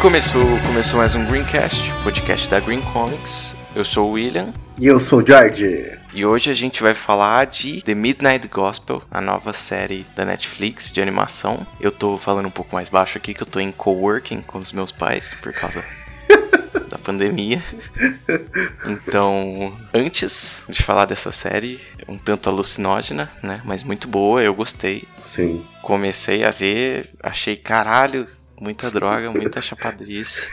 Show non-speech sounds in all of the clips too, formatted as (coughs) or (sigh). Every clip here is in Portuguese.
Começou, começou mais um Greencast, podcast da Green Comics. Eu sou o William. E eu sou o George. E hoje a gente vai falar de The Midnight Gospel, a nova série da Netflix de animação. Eu tô falando um pouco mais baixo aqui, que eu tô em coworking com os meus pais por causa (laughs) da pandemia. Então, antes de falar dessa série, um tanto alucinógena, né? Mas muito boa, eu gostei. Sim. Comecei a ver, achei caralho, muita droga, muita (laughs) chapadrice.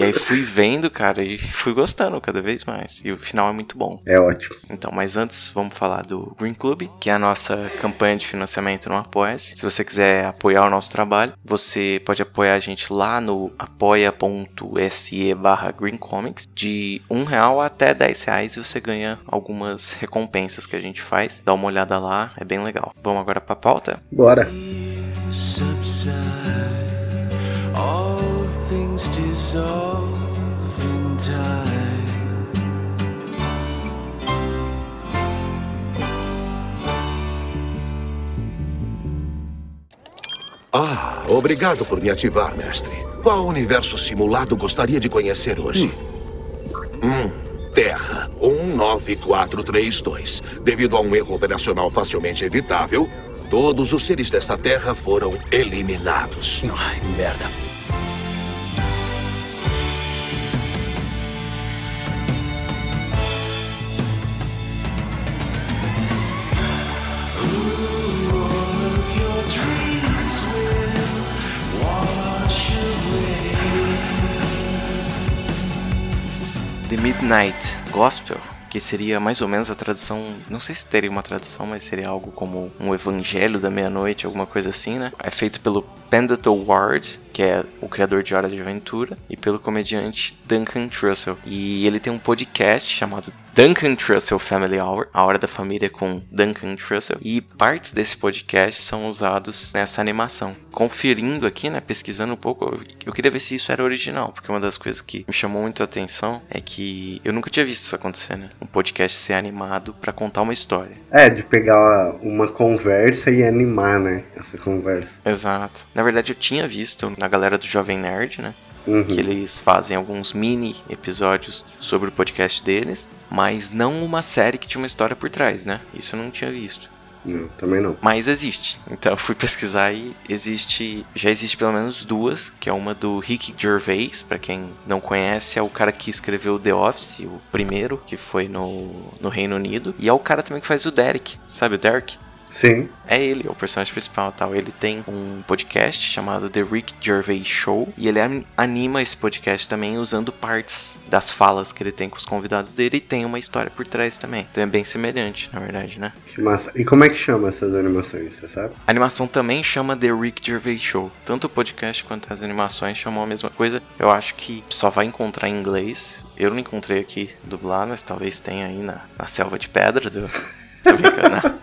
E aí fui vendo, cara, e fui gostando cada vez mais. E o final é muito bom. É ótimo. Então, mas antes vamos falar do Green Club, que é a nossa campanha de financiamento no Apoia-se. Se você quiser apoiar o nosso trabalho, você pode apoiar a gente lá no apoia.se barra greencomics. De um real até 10 reais e você ganha algumas recompensas que a gente faz. Dá uma olhada lá, é bem legal. Vamos agora pra pauta? Bora. subside, dissolve in time. Ah, obrigado por me ativar, mestre. Qual universo simulado gostaria de conhecer hoje? Hum, Terra 19432. Devido a um erro operacional facilmente evitável, todos os seres desta Terra foram eliminados. Ai, merda. Midnight Gospel, que seria mais ou menos a tradução, não sei se teria uma tradução, mas seria algo como um evangelho da meia-noite, alguma coisa assim, né? É feito pelo Pendleton Ward, que é o criador de Hora de Aventura, e pelo comediante Duncan Trussell. E ele tem um podcast chamado Duncan Trussell Family Hour, a hora da família com Duncan Trussell, e partes desse podcast são usados nessa animação. Conferindo aqui, né, pesquisando um pouco, eu- queria ver se isso era original, porque uma das coisas que me chamou muito a atenção é que eu nunca tinha visto isso acontecer, né? Um podcast ser animado pra contar uma história. É, de pegar uma conversa e animar, né? Essa conversa. Exato. Na verdade, eu tinha visto na galera do Jovem Nerd, né? Uhum. que eles fazem alguns mini episódios sobre o podcast deles, mas não uma série que tinha uma história por trás, né? Isso eu não tinha visto. Não, também não. Mas existe. Então eu fui pesquisar e existe, já existe pelo menos duas, que é uma do Rick Gervais, pra quem não conhece, é o cara que escreveu The Office, o primeiro, que foi no, no Reino Unido, e é o cara também que faz o Derek, sabe o Derek? Sim. É ele, é o personagem principal e tal. Ele tem um podcast chamado The Rick Gervais Show e ele an- anima esse podcast também usando partes das falas que ele tem com os convidados dele e tem uma história por trás também. Então é bem semelhante, na verdade, né? Que massa. E como é que chama essas animações, você sabe? A animação também chama The Rick Gervais Show. Tanto o podcast quanto as animações chamam a mesma coisa. Eu acho que só vai encontrar em inglês. Eu não encontrei aqui dublado, mas talvez tenha aí na, na selva de pedra do. Né?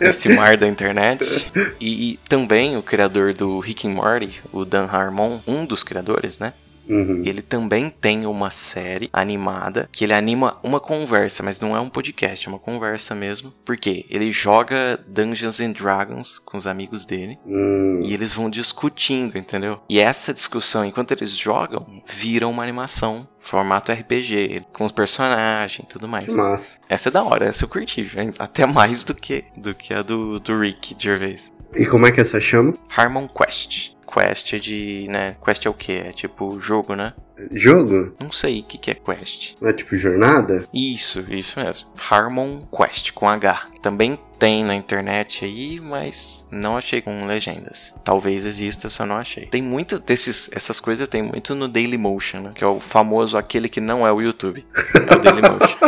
(laughs) Esse mar da internet. E também o criador do Rick and Morty, o Dan Harmon, um dos criadores, né? Uhum. Ele também tem uma série animada que ele anima uma conversa, mas não é um podcast, é uma conversa mesmo. Porque ele joga Dungeons and Dragons com os amigos dele Hum, e eles vão discutindo, entendeu? E essa discussão, enquanto eles jogam, vira uma animação, formato RPG, com os personagens e tudo mais. que massa. Essa é da hora, essa eu curti, até mais do que, do que a do, do Rick Gervais. E como é que essa chama? Harmon Quest. Quest de, né? Quest é o que? É tipo jogo, né? Jogo? Não sei o que, que é Quest. É tipo jornada? Isso, isso mesmo. Harmon Quest com H. Também tem na internet aí, mas não achei com legendas. Talvez exista, só não achei. Tem muito desses, essas coisas tem muito no Dailymotion, né? Que é o famoso aquele que não é o YouTube. É o Dailymotion.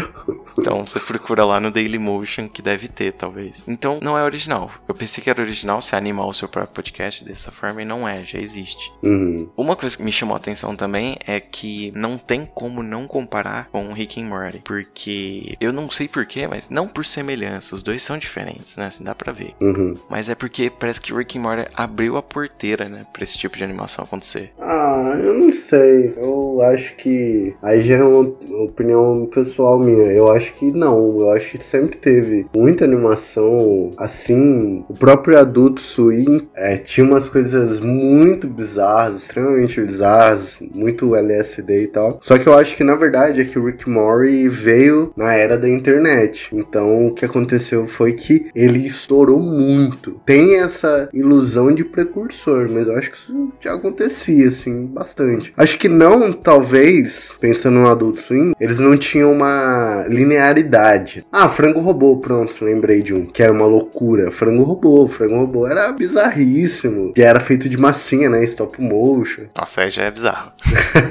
(laughs) então você procura lá no Dailymotion que deve ter, talvez. Então não é original. Eu pensei que era original você animar o seu próprio podcast dessa forma e não é, já existe. Uhum. Uma coisa que me chamou a atenção também é que não tem como não comparar com Rick and Morty, porque eu não sei porquê, mas não por semelhança, os dois são diferentes, né? Assim, dá pra ver. Uhum. Mas é porque parece que Rick and Morty abriu a porteira, né, pra esse tipo de animação acontecer. Ah, eu não sei. Eu acho que. Aí já é uma opinião pessoal minha. Eu acho que não. Eu acho que sempre teve muita animação assim. O próprio Adulto Swim é, tinha umas coisas muito bizarras, extremamente bizarras, muito LSD e tal. Só que eu acho que na verdade é que o Rick Mori veio na era da internet. Então o que aconteceu foi que ele estourou muito. Tem essa ilusão de precursor, mas eu acho que isso já acontecia, assim, bastante. Acho que não, talvez, pensando no Adult Swim, eles não tinham uma linearidade. Ah, Frango Robô, pronto, lembrei de um, que era uma loucura. Frango Robô, Frango Robô era bizarríssimo. Que era feito de massinha, né? Stop motion. Nossa, aí já é bizarro.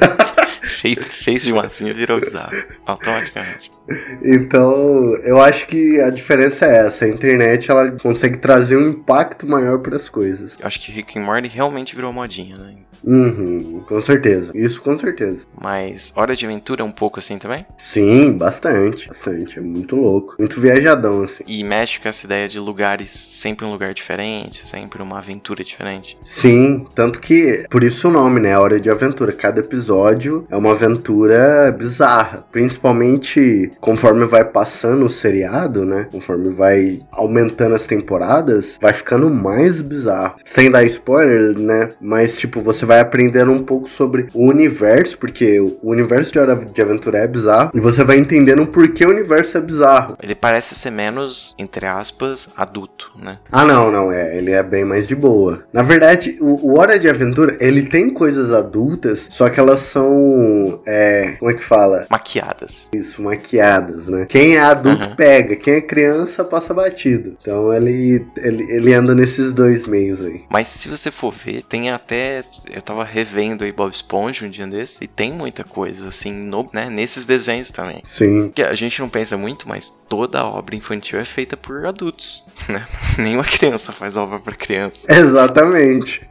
(laughs) Feito, fez de massinha virou bizarro. Automaticamente. Então, eu acho que a diferença é essa. A internet, ela consegue trazer um impacto maior para as coisas. Eu acho que Rick and Morty realmente virou modinha, né? Uhum, com certeza. Isso com certeza. Mas Hora de Aventura é um pouco assim também? Sim, bastante. Bastante. É muito louco. Muito viajadão, assim. E mexe com essa ideia de lugares, sempre um lugar diferente, sempre uma aventura diferente. Sim, tanto que por isso o nome, né? Hora de Aventura. Cada episódio é uma aventura bizarra. Principalmente conforme vai passando o seriado, né? Conforme vai aumentando as temporadas, vai ficando mais bizarro. Sem dar spoiler, né? Mas, tipo, você vai aprendendo um pouco sobre o universo, porque o universo de Hora de Aventura é bizarro, e você vai entendendo por que o universo é bizarro. Ele parece ser menos, entre aspas, adulto, né? Ah, não, não, é. Ele é bem mais de boa. Na verdade, o, o Hora de Aventura, ele tem coisas adultas, só que elas são. É. Como é que fala? Maquiadas. Isso, maquiadas, né? Quem é adulto Uhum. pega, quem é criança passa batido. Então ele, ele, ele anda nesses dois meios aí. Mas se você for ver, tem até. Eu tava revendo aí Bob Esponja um dia desse, e tem muita coisa, assim, no, né, nesses desenhos também. Sim. Que a gente não pensa muito, mas toda obra infantil é feita por adultos, (laughs) né? Nenhuma criança faz obra pra criança. Exatamente.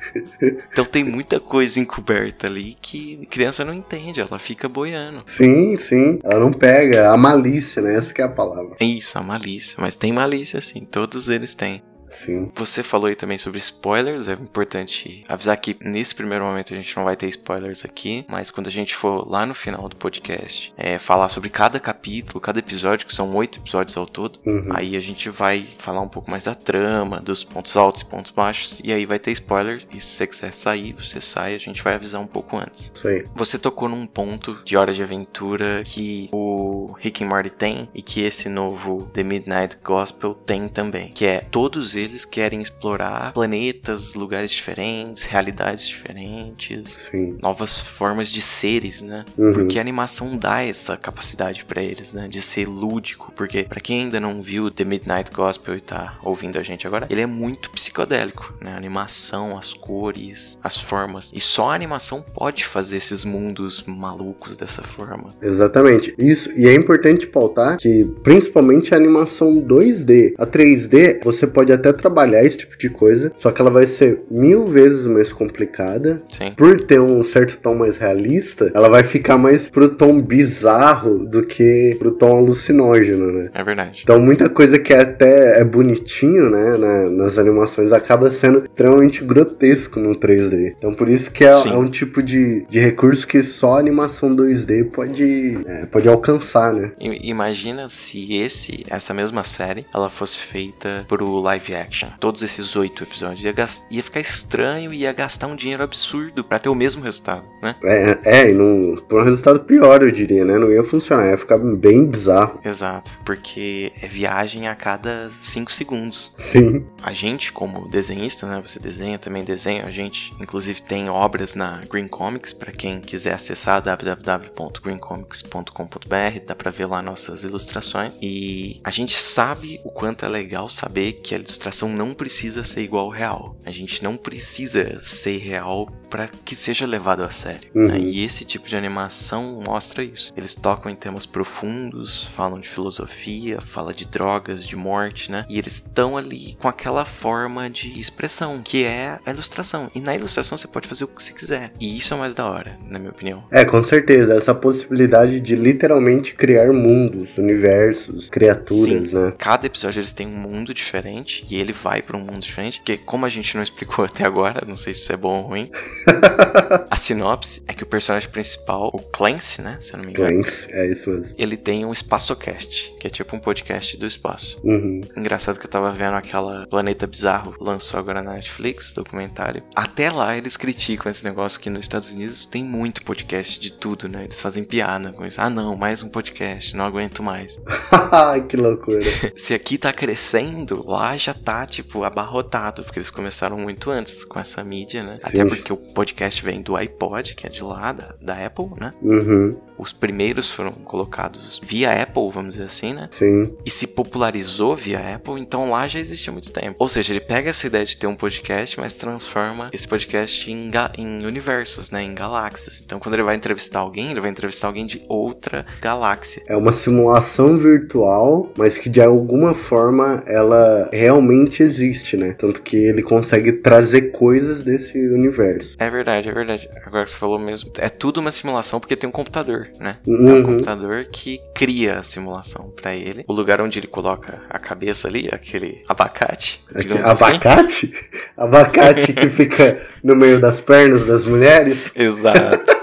Então tem muita coisa encoberta ali que criança não entende, ela fica boiando. Sim, sim. Ela não pega a malícia, né? Essa que é a palavra. É isso, a malícia. Mas tem malícia, sim. Todos eles têm. Sim. Você falou aí também sobre spoilers. É importante avisar que nesse primeiro momento a gente não vai ter spoilers aqui. Mas quando a gente for lá no final do podcast é, falar sobre cada capítulo, cada episódio, que são oito episódios ao todo, Uhum. aí a gente vai falar um pouco mais da trama, dos pontos altos e pontos baixos. E aí vai ter spoiler. E se você quiser sair, você sai. A gente vai avisar um pouco antes. Aí. Você tocou num ponto de Hora de Aventura que o Rick and Morty tem e que esse novo The Midnight Gospel tem também, que é todos eles querem explorar planetas, lugares diferentes, realidades diferentes, Sim. novas formas de seres, né? Uhum. Porque a animação dá essa capacidade pra eles, né? De ser lúdico. Porque, pra quem ainda não viu The Midnight Gospel e tá ouvindo a gente agora, ele é muito psicodélico, né? A animação, as cores, as formas. E só a animação pode fazer esses mundos malucos dessa forma. Exatamente. Isso. E é importante pautar que, principalmente a animação 2D. A 3D, você pode até trabalhar esse tipo de coisa, só que ela vai ser mil vezes mais complicada. Sim. Por ter um certo tom mais realista, ela vai ficar mais pro tom bizarro do que pro tom alucinógeno, né? É verdade. Então muita coisa que até é bonitinho, né, na- nas animações, acaba sendo extremamente grotesco no 3D. Então por isso que é, é um tipo de, de recurso que só a animação 2D pode, é, pode alcançar, né? Imagina se esse, essa mesma série, ela fosse feita pro live action. Todos esses oito episódios. Ia, ia ficar estranho e ia gastar um dinheiro absurdo pra ter o mesmo resultado, né? É, é e não, por um resultado pior, eu diria, né? Não ia funcionar, ia ficar bem bizarro. Exato, porque é viagem a cada 5 segundos. Sim, A gente, como desenhista, né? Você desenha, também desenho. A gente, inclusive, tem obras na Green Comics para quem quiser acessar www.greencomics.com.br. Dá pra ver lá nossas ilustrações. E a gente sabe o quanto é legal saber que a ilustração não precisa ser igual ao real. A gente não precisa ser real para que seja levado a sério. Uhum. né? E esse tipo de animação mostra isso. Eles tocam em temas profundos, falam de filosofia, fala de drogas, de morte, né? E eles estão ali com aquela forma de expressão, que é a ilustração. E na ilustração você pode fazer o que você quiser. E isso é mais da hora, na minha opinião. É, com certeza. Essa possibilidade de literalmente criar mundos, universos, criaturas, né? Cada episódio eles têm um mundo diferente e ele vai pra um mundo diferente. Porque como a gente não explicou (laughs) até agora, não sei se isso é bom ou ruim, (laughs) A sinopse é que o personagem principal, o Clancy, né? Se eu não me engano. Clancy, é isso mesmo. Ele tem um Spacocast, que é tipo um podcast do espaço. Uhum. Engraçado que eu tava vendo aquela Planeta Bizarro, lançou agora na Netflix, documentário. Até lá eles criticam esse negócio que nos Estados Unidos tem muito podcast de tudo, né? Eles fazem piada com isso. Ah, não, mais um podcast, não aguento mais. (laughs) que loucura. Se aqui tá crescendo, lá já tá, tipo, abarrotado, porque eles começaram muito antes com essa mídia, né? Até Sim. porque o podcast vem do iPod, que é de lá, da, da Apple, né? Uhum. Os primeiros foram colocados via Apple, vamos dizer assim, né? Sim. E se popularizou via Apple, então lá já existe há muito tempo. Ou seja, ele pega essa ideia de ter um podcast, mas transforma esse podcast em, em universos, né? Em galáxias. Então quando ele vai entrevistar alguém, ele vai entrevistar alguém de outra galáxia. É uma simulação virtual, mas que de alguma forma ela realmente existe, né? Tanto que ele consegue trazer coisas desse universo. É verdade, é verdade. Agora que você falou mesmo, é tudo uma simulação porque tem um computador, né? É um Uhum. computador que cria a simulação pra ele. O lugar onde ele coloca a cabeça ali, aquele abacate, digamos assim. Abacate? (laughs) Abacate que fica no meio das pernas das mulheres? (laughs) Exato.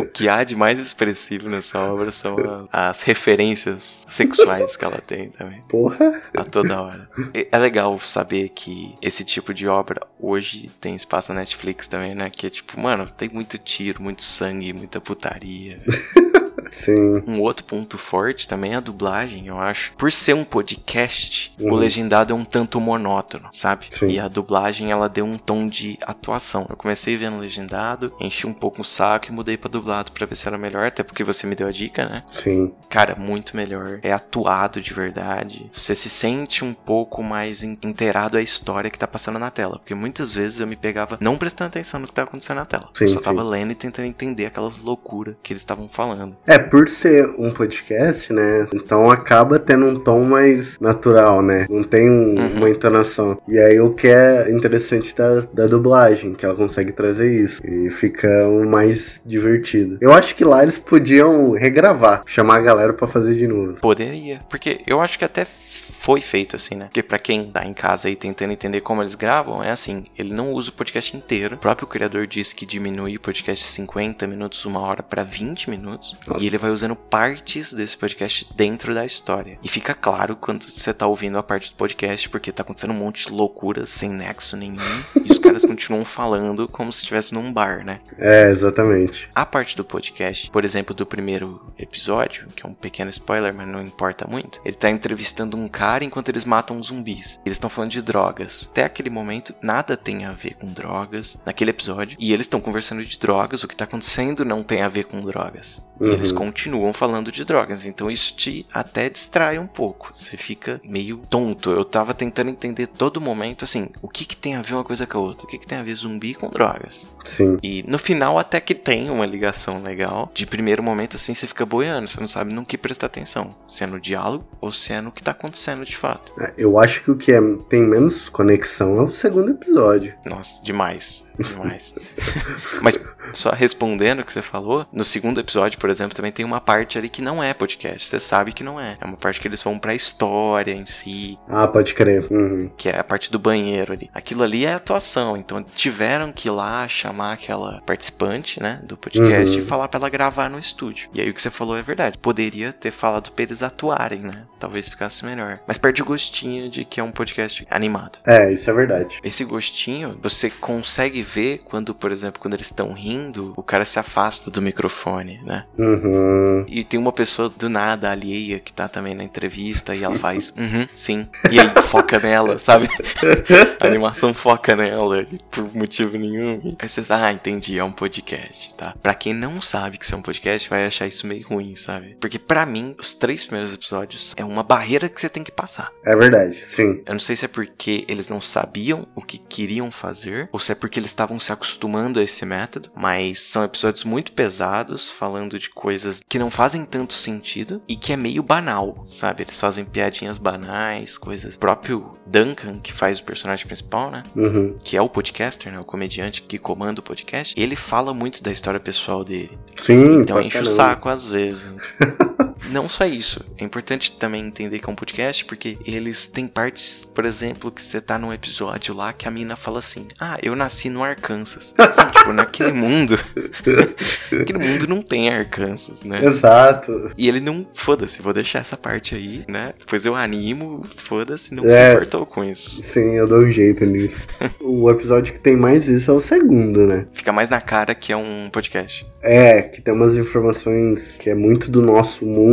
O que há de mais expressivo nessa obra são as referências sexuais que ela tem também, Porra. a toda hora. É legal saber que esse tipo de obra hoje tem espaço na Netflix também, né? Que é tipo, mano, tem muito tiro, muito sangue, muita putaria. (laughs) Sim. Um outro ponto forte também é a dublagem, eu acho. Por ser um podcast, o Uhum. legendado é um tanto monótono, sabe? Sim. E a dublagem, ela deu um tom de atuação. Eu comecei vendo legendado, enchi um pouco o saco e mudei pra dublado pra ver se era melhor, até porque você me deu a dica, né? Sim. Cara, muito melhor. É atuado de verdade. Você se sente um pouco mais in- inteirado à história que tá passando na tela. Porque muitas vezes eu me pegava não prestando atenção no que tá acontecendo na tela. Sim, eu só sim. tava lendo e tentando entender aquelas loucuras que eles estavam falando. É, por ser um podcast, né? Então acaba tendo um tom mais natural, né? Não tem um- Uhum. uma entonação. E aí o que é interessante da, da dublagem, que ela consegue trazer isso. E fica o mais divertido. Eu acho que lá eles podiam regravar, chamar a galera pra fazer de novo. Poderia. Porque eu acho que até foi feito assim, né? Porque pra quem tá em casa aí tentando entender como eles gravam, é assim: ele não usa o podcast inteiro. O próprio criador disse que diminui o podcast de 50 minutos, uma hora pra 20 minutos. Nossa. E ele vai usando partes desse podcast dentro da história. E fica claro quando você tá ouvindo a parte do podcast, porque tá acontecendo um monte de loucuras sem nexo nenhum. e os caras (laughs) continuam falando como se estivesse num bar, né? É, exatamente. A parte do podcast, por exemplo, do primeiro episódio, que é um pequeno spoiler, mas não importa muito, ele tá entrevistando um cara enquanto eles matam zumbis. Eles estão falando de drogas. Até aquele momento, nada tem a ver com drogas naquele episódio. E eles estão conversando de drogas, o que tá acontecendo não tem a ver com drogas. E Uhum. eles continuam falando de drogas. Então isso te até distrai um pouco. Você fica meio tonto. Eu tava tentando entender todo momento, assim, o que que tem a ver uma coisa com a outra? O que que tem a ver zumbi com drogas? Sim. E no final até que tem uma ligação legal. De primeiro momento assim você fica boiando, você não sabe no que prestar atenção. Se é no diálogo ou se é no que tá acontecendo de fato. É, Eu acho que o que é- tem menos conexão é o segundo episódio. Nossa, demais, demais. (laughs) Mas só respondendo o que você falou, no segundo episódio, por exemplo, também tem uma parte ali que não é podcast. Você sabe que não é. É uma parte que eles vão pra história em si, Ah, pode crer. Uhum. que é a parte do banheiro ali. Aquilo ali é atuação, então tiveram que ir lá chamar aquela participante, né, do podcast Uhum. e falar pra ela gravar no estúdio. E aí o que você falou é verdade. Poderia ter falado pra eles atuarem, né? Talvez ficasse melhor. Mas perde o gostinho de que é um podcast animado. É, isso é verdade. Esse gostinho você consegue ver quando, por exemplo, quando eles estão rindo, o cara se afasta do microfone, né? Uhum. E tem uma pessoa do nada alheia que tá também na entrevista e ela faz, (laughs) uhum, sim. E aí foca nela, sabe? (laughs) A animação foca nela por motivo nenhum. Aí você, ah, entendi, é um podcast, tá? Pra quem não sabe que isso é um podcast, vai achar isso meio ruim, sabe? Porque pra mim, os três primeiros episódios é uma barreira que você tem que passar. É verdade, sim. Eu não sei se é porque eles não sabiam o que queriam fazer, ou se é porque eles estavam se acostumando a esse método, mas são episódios muito pesados, falando de coisas que não fazem tanto sentido e que é meio banal, sabe? Eles fazem piadinhas banais, coisas. O próprio Duncan, que faz o personagem principal, né? Uhum. Que é o podcaster, né? O comediante que comanda o podcast, ele fala muito da história pessoal dele. Sim, Então enche o saco às vezes. (laughs) não só isso. É importante também entender que é um podcast, porque eles têm partes, por exemplo, que você tá num episódio lá que a mina fala assim: Ah, eu nasci no Arkansas. Sabe, (laughs) tipo, naquele mundo. (laughs) aquele mundo não tem Arkansas, né? Exato. E ele não. Foda-se, vou deixar essa parte aí, né? Depois eu animo, foda-se, não É. se importou com isso. Sim, eu dou um jeito nisso. (laughs) o episódio que tem mais isso é o segundo, né? Fica mais na cara que é um podcast. É, que tem umas informações que é muito do nosso mundo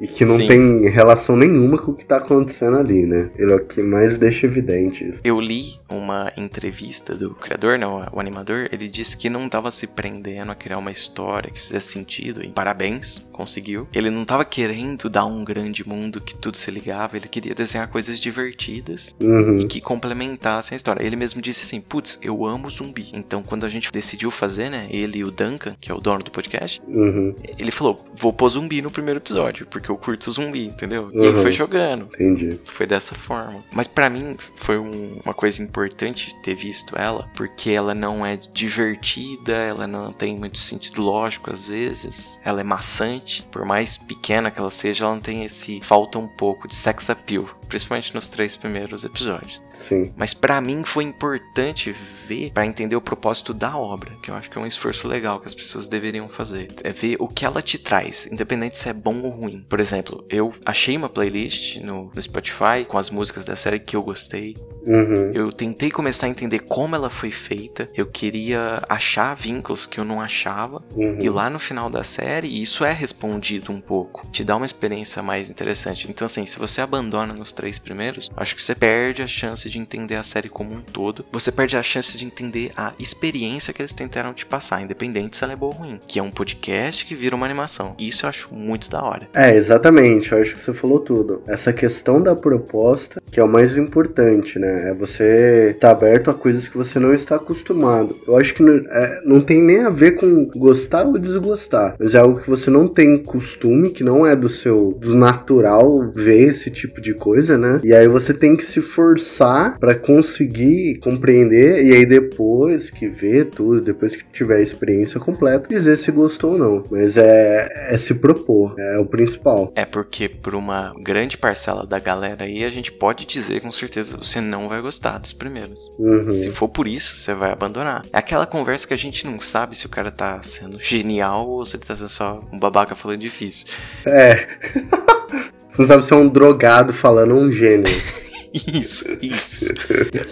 e que não Sim. tem relação nenhuma com o que tá acontecendo ali, né? Ele é o que mais deixa evidente isso. Eu li uma entrevista do criador, não, o animador, ele disse que não tava se prendendo a criar uma história que fizesse sentido, e parabéns, conseguiu. Ele não tava querendo dar um grande mundo que tudo se ligava, ele queria desenhar coisas divertidas Uhum. que complementassem a história. Ele mesmo disse assim: Putz, eu amo zumbi. Então, quando a gente decidiu fazer, né, ele e o Duncan, que é o dono do podcast, Uhum. ele falou: Vou pôr zumbi no primeiro episódio, porque eu curto zumbi, entendeu? E Uhum. ele foi jogando. Entendi. Foi dessa forma. Mas pra mim foi um- uma coisa importante ter visto ela, porque ela não é divertida, ela não tem muito sentido lógico às vezes, ela é maçante, por mais pequena que ela seja, ela não tem esse falta um pouco de sex appeal, principalmente nos três primeiros episódios. Sim. Mas pra mim foi importante ver pra entender o propósito da obra, que eu acho que é um esforço legal que as pessoas deveriam fazer. É ver o que ela te traz, independente se é bom ou ruim. Por exemplo, eu achei uma playlist no, no Spotify com as músicas da série que eu gostei. Uhum. Eu tentei começar a entender como ela foi feita. Eu queria achar vínculos que eu não achava. Uhum. E lá no final da série, isso é respondido um pouco. Te dá uma experiência mais interessante. Então, assim, se você abandona nos três primeiros, acho que você perde a chance de entender a série como um todo. Você perde a chance de entender a experiência que eles tentaram te passar, independente se ela é boa ou ruim. Que é um podcast que vira uma animação. Isso eu acho muito da hora. É, exatamente, eu acho que você falou tudo. Essa questão da proposta, que é o mais importante, né? É você estar aberto a coisas que você não está acostumado. Eu acho que não, é, não tem nem a ver com gostar ou desgostar, mas é algo que você não tem costume, que não é do seu do natural ver esse tipo de coisa, né? E aí você tem que se forçar pra conseguir compreender e aí depois que vê tudo, depois que tiver a experiência completa, dizer se gostou ou não. Mas é, é se propor, é o principal. É porque, por uma grande parcela da galera aí, a gente pode dizer com certeza você não vai gostar dos primeiros. Uhum. Se for por isso, você vai abandonar. É aquela conversa que a gente não sabe se o cara tá sendo genial ou se ele tá sendo só um babaca falando difícil. É. (laughs) Não sabe se é um drogado falando um gênio. (laughs) Isso, (laughs) isso.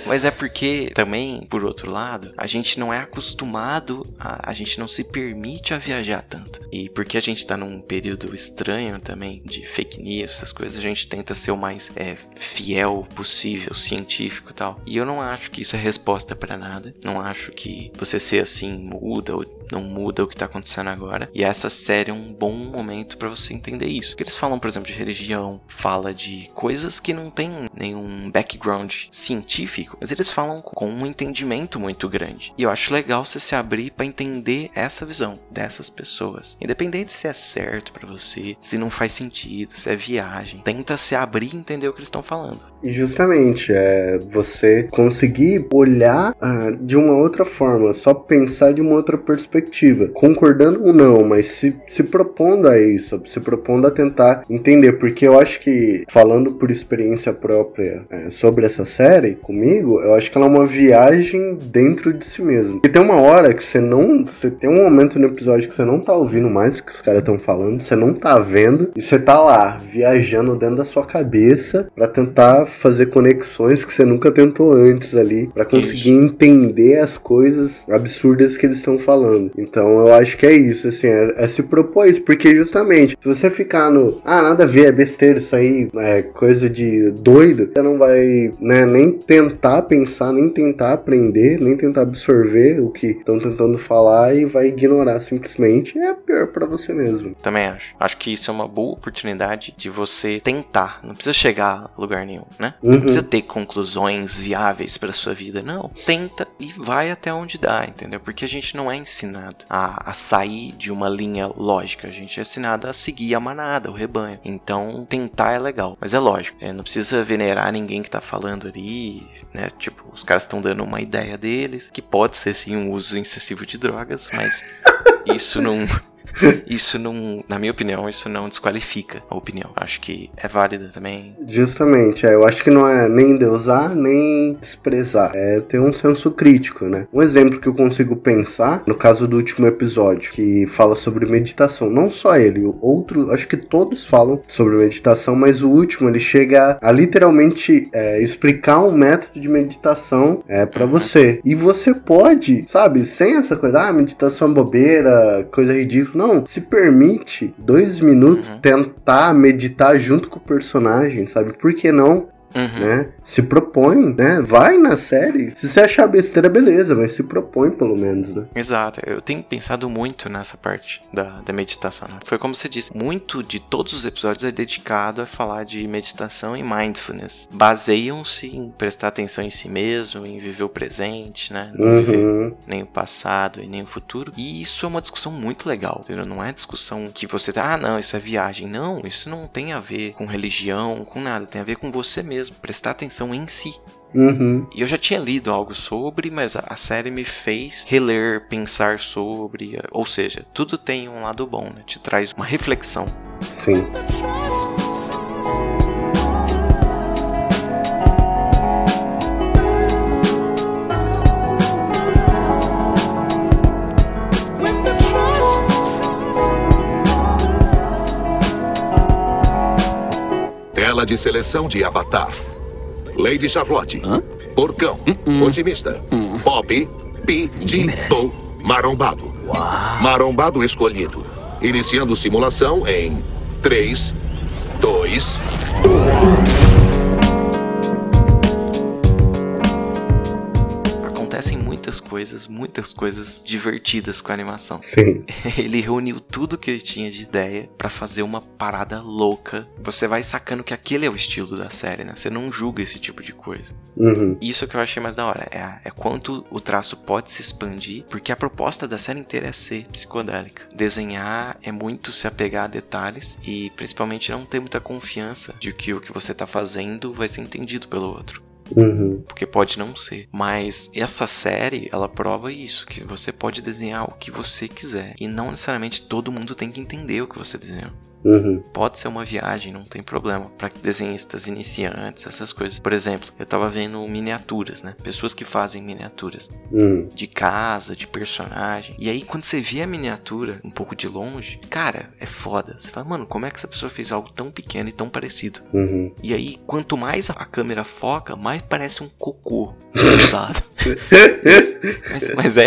Mas é porque também, por outro lado, a gente não é acostumado, a, a gente não se permite a viajar tanto. E porque a gente tá num período estranho também de fake news, essas coisas, a gente tenta ser o mais é, fiel possível, científico e tal. E eu não acho que isso é resposta pra nada. Não acho que você ser assim muda ou não muda o que tá acontecendo agora. E essa série é um bom momento pra você entender isso. Porque eles falam, por exemplo, de religião, fala de coisas que não tem nenhum background científico, mas eles falam com um entendimento muito grande. E eu acho legal você se abrir pra entender essa visão dessas pessoas. Independente se é certo pra você, se não faz sentido, se é viagem, tenta se abrir e entender o que eles estão falando. E justamente, é você conseguir olhar ah, de uma outra forma, só pensar de uma outra perspectiva, concordando ou não, mas se, se propondo a isso, se propondo a tentar entender, porque eu acho que, falando por experiência própria é, sobre essa série, comigo, eu acho que ela é uma viagem dentro de si mesmo. E tem uma hora que você não. Você tem um momento no episódio que você não tá ouvindo mais o que os caras estão falando, você não tá vendo, e você tá lá, viajando dentro da sua cabeça pra tentar fazer conexões que você nunca tentou antes ali, pra conseguir entender as coisas absurdas que eles estão falando. Então eu acho que é isso, assim, é, é se propor isso, porque justamente, se você ficar no, ah, nada a ver, é besteira isso aí, é coisa de doido, você não vai, né, nem tentar pensar, nem tentar aprender, nem tentar absorver o que estão tentando falar e vai ignorar simplesmente, é pior pra você mesmo. Também acho. Acho que isso é uma boa oportunidade de você tentar. Não precisa chegar a lugar nenhum, né? Uhum. Não precisa ter conclusões viáveis pra sua vida. Não. Tenta e vai até onde dá, entendeu? Porque a gente não é ensinado a, a sair de uma linha lógica. A gente é ensinado a seguir a manada, o rebanho. Então, tentar é legal. Mas é lógico. é, não precisa venerar ninguém que tá falando ali, né? Tipo, os caras estão dando uma ideia deles, que pode ser sim um uso excessivo de drogas, mas (laughs) isso não. (laughs) isso não, na minha opinião, isso não desqualifica a opinião. Acho que é válida também. Justamente, é, eu acho que não é nem deusar, nem desprezar. É ter um senso crítico, né? Um exemplo que eu consigo pensar, no caso do último episódio, que fala sobre meditação. Não só ele, o outro, acho que todos falam sobre meditação, mas o último ele chega a literalmente é, explicar um método de meditação é, para você. E você pode, sabe, sem essa coisa, ah, meditação é bobeira, coisa ridícula. Não, se permite dois minutos Uhum. tentar meditar junto com o personagem, sabe? Por que não? Uhum. Né? Se propõe, né? Vai na série. Se você achar besteira, beleza, mas se propõe pelo menos, né? Exato, eu tenho pensado muito nessa parte da, da meditação. Né? Foi como você disse, muito de todos os episódios é dedicado a falar de meditação e mindfulness. Baseiam-se em prestar atenção em si mesmo, em viver o presente, né? Não viver Uhum. nem o passado e nem o futuro. E isso é uma discussão muito legal, entendeu? Não é discussão que você tá, ah, não, isso é viagem. Não, isso não tem a ver com religião, com nada. Tem a ver com você mesmo, prestar atenção em si. Uhum. E eu já tinha lido algo sobre, mas a a série me fez reler, pensar sobre. Ou seja, tudo tem um lado bom, né? Te traz uma reflexão. Sim. De seleção de Avatar. Lady Charlotte. Porcão. Otimista. Bob. Pi. Di. Bo. Marombado. Marombado escolhido. Iniciando simulação em 3, 2, Acontecem muitas coisas, muitas coisas divertidas com a animação. Sim. (laughs) Ele reuniu tudo que ele tinha de ideia pra fazer uma parada louca. Você vai sacando que aquele é o estilo da série, né? Você não julga esse tipo de coisa. Uhum. Isso que eu achei mais da hora. É, é quanto o traço pode se expandir, porque a proposta da série inteira é ser psicodélica. Desenhar é muito se apegar a detalhes e principalmente não ter muita confiança de que o que você tá fazendo vai ser entendido pelo outro. Uhum. Porque pode não ser. Mas essa série, ela prova isso: que você pode desenhar o que você quiser. E não necessariamente todo mundo tem que entender o que você desenhou. Uhum. Pode ser uma viagem, não tem problema. Para desenhistas iniciantes, essas coisas. Por exemplo, eu tava vendo miniaturas, né? Pessoas que fazem miniaturas Uhum. de casa, de personagem. E aí, quando você vê a miniatura um pouco de longe, cara, é foda. Você fala, mano, como é que essa pessoa fez algo tão pequeno e tão parecido? Uhum. E aí, quanto mais a câmera foca, mais parece um cocô (laughs) pesado. Mas, mas é,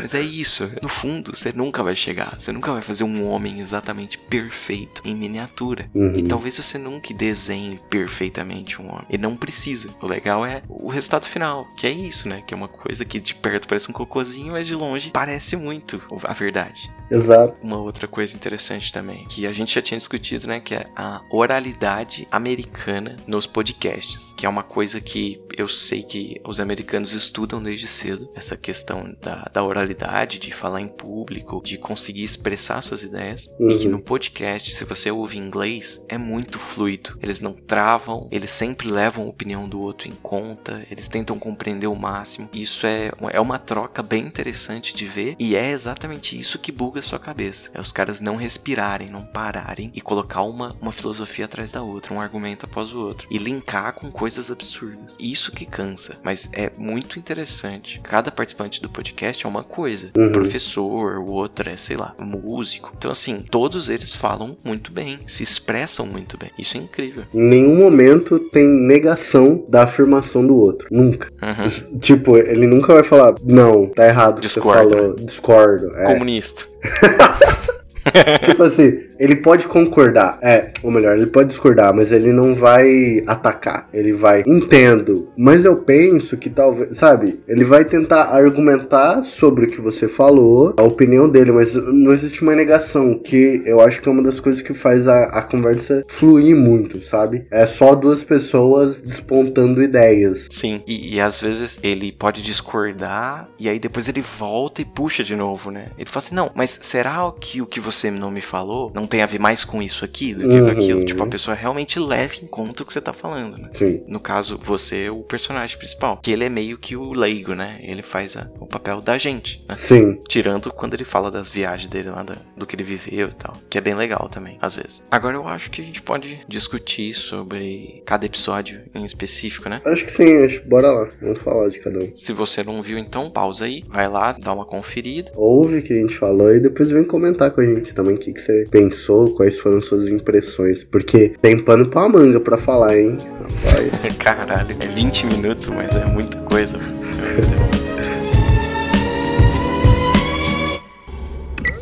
mas é isso. No fundo, você nunca vai chegar. Você nunca vai fazer um homem exatamente perfeito em miniatura. Uhum. E talvez você nunca desenhe perfeitamente um homem. E não precisa. O legal é o resultado final, que é isso, né? Que é uma coisa que de perto parece um cocôzinho, mas de longe parece muito a verdade. Exato. Uma outra coisa interessante também, que a gente já tinha discutido, né, que é a oralidade americana nos podcasts, que é uma coisa que eu sei que os americanos estudam desde cedo, essa questão da, da oralidade, de falar em público, de conseguir expressar suas ideias, e que Uhum. no podcast, se você ouve em inglês, é muito fluido. Eles não travam, eles sempre levam a opinião do outro em conta, eles tentam compreender o máximo. Isso é, é uma troca bem interessante de ver, e é exatamente isso que buga a sua cabeça. É os caras não respirarem, não pararem e colocar uma, uma filosofia atrás da outra, um argumento após o outro, e linkar com coisas absurdas. Isso que cansa, mas é muito interessante. Cada participante do podcast é uma coisa. Uhum. Um professor, o outro é, sei lá, músico. Então, assim, todos eles falam muito bem, se expressam muito bem. Isso é incrível. Em nenhum momento tem negação da afirmação do outro. Nunca. Uhum. Tipo, ele nunca vai falar, não, tá errado o que Discordo. você falou. Discordo. É. Comunista. (laughs) Tipo assim, ele pode concordar, é, ou melhor, ele pode discordar, mas ele não vai atacar. Ele vai, entendo, mas eu penso que talvez, sabe? Ele vai tentar argumentar sobre o que você falou, a opinião dele, mas não existe uma negação, que eu acho que é uma das coisas que faz a, a conversa fluir muito, sabe? É só duas pessoas despontando ideias. Sim, e, e às vezes ele pode discordar e aí depois ele volta e puxa de novo, né? Ele fala assim: não, mas será que o que você não me falou não tem a ver mais com isso aqui do que Uhum. com aquilo. Tipo, a pessoa realmente leva em conta o que você tá falando, né? Sim. No caso, você é o personagem principal. Que ele é meio que o leigo, né? Ele faz a- o papel da gente, né? Sim. Tirando quando ele fala das viagens dele lá, da- do que ele viveu e tal. Que é bem legal também, às vezes. Agora eu acho que a gente pode discutir sobre cada episódio em específico, né? Acho que sim, acho. Bora lá. Vamos falar de cada um. Se você não viu, então pausa aí, vai lá, dá uma conferida. Ouve o que a gente falou e depois vem comentar com a gente também o que, que você pensou, quais foram suas impressões. Porque tem pano pra manga pra falar, hein? Rapaz. (laughs) Caralho, é 20 minutos, mas é muita coisa.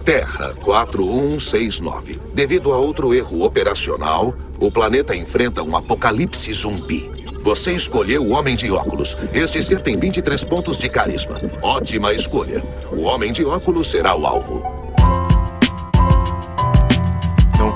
Terra 4169. Devido a outro erro operacional, o planeta enfrenta um apocalipse zumbi. Você escolheu o Homem de Óculos. Este ser tem 23 pontos de carisma. Ótima escolha. O Homem de Óculos será o alvo.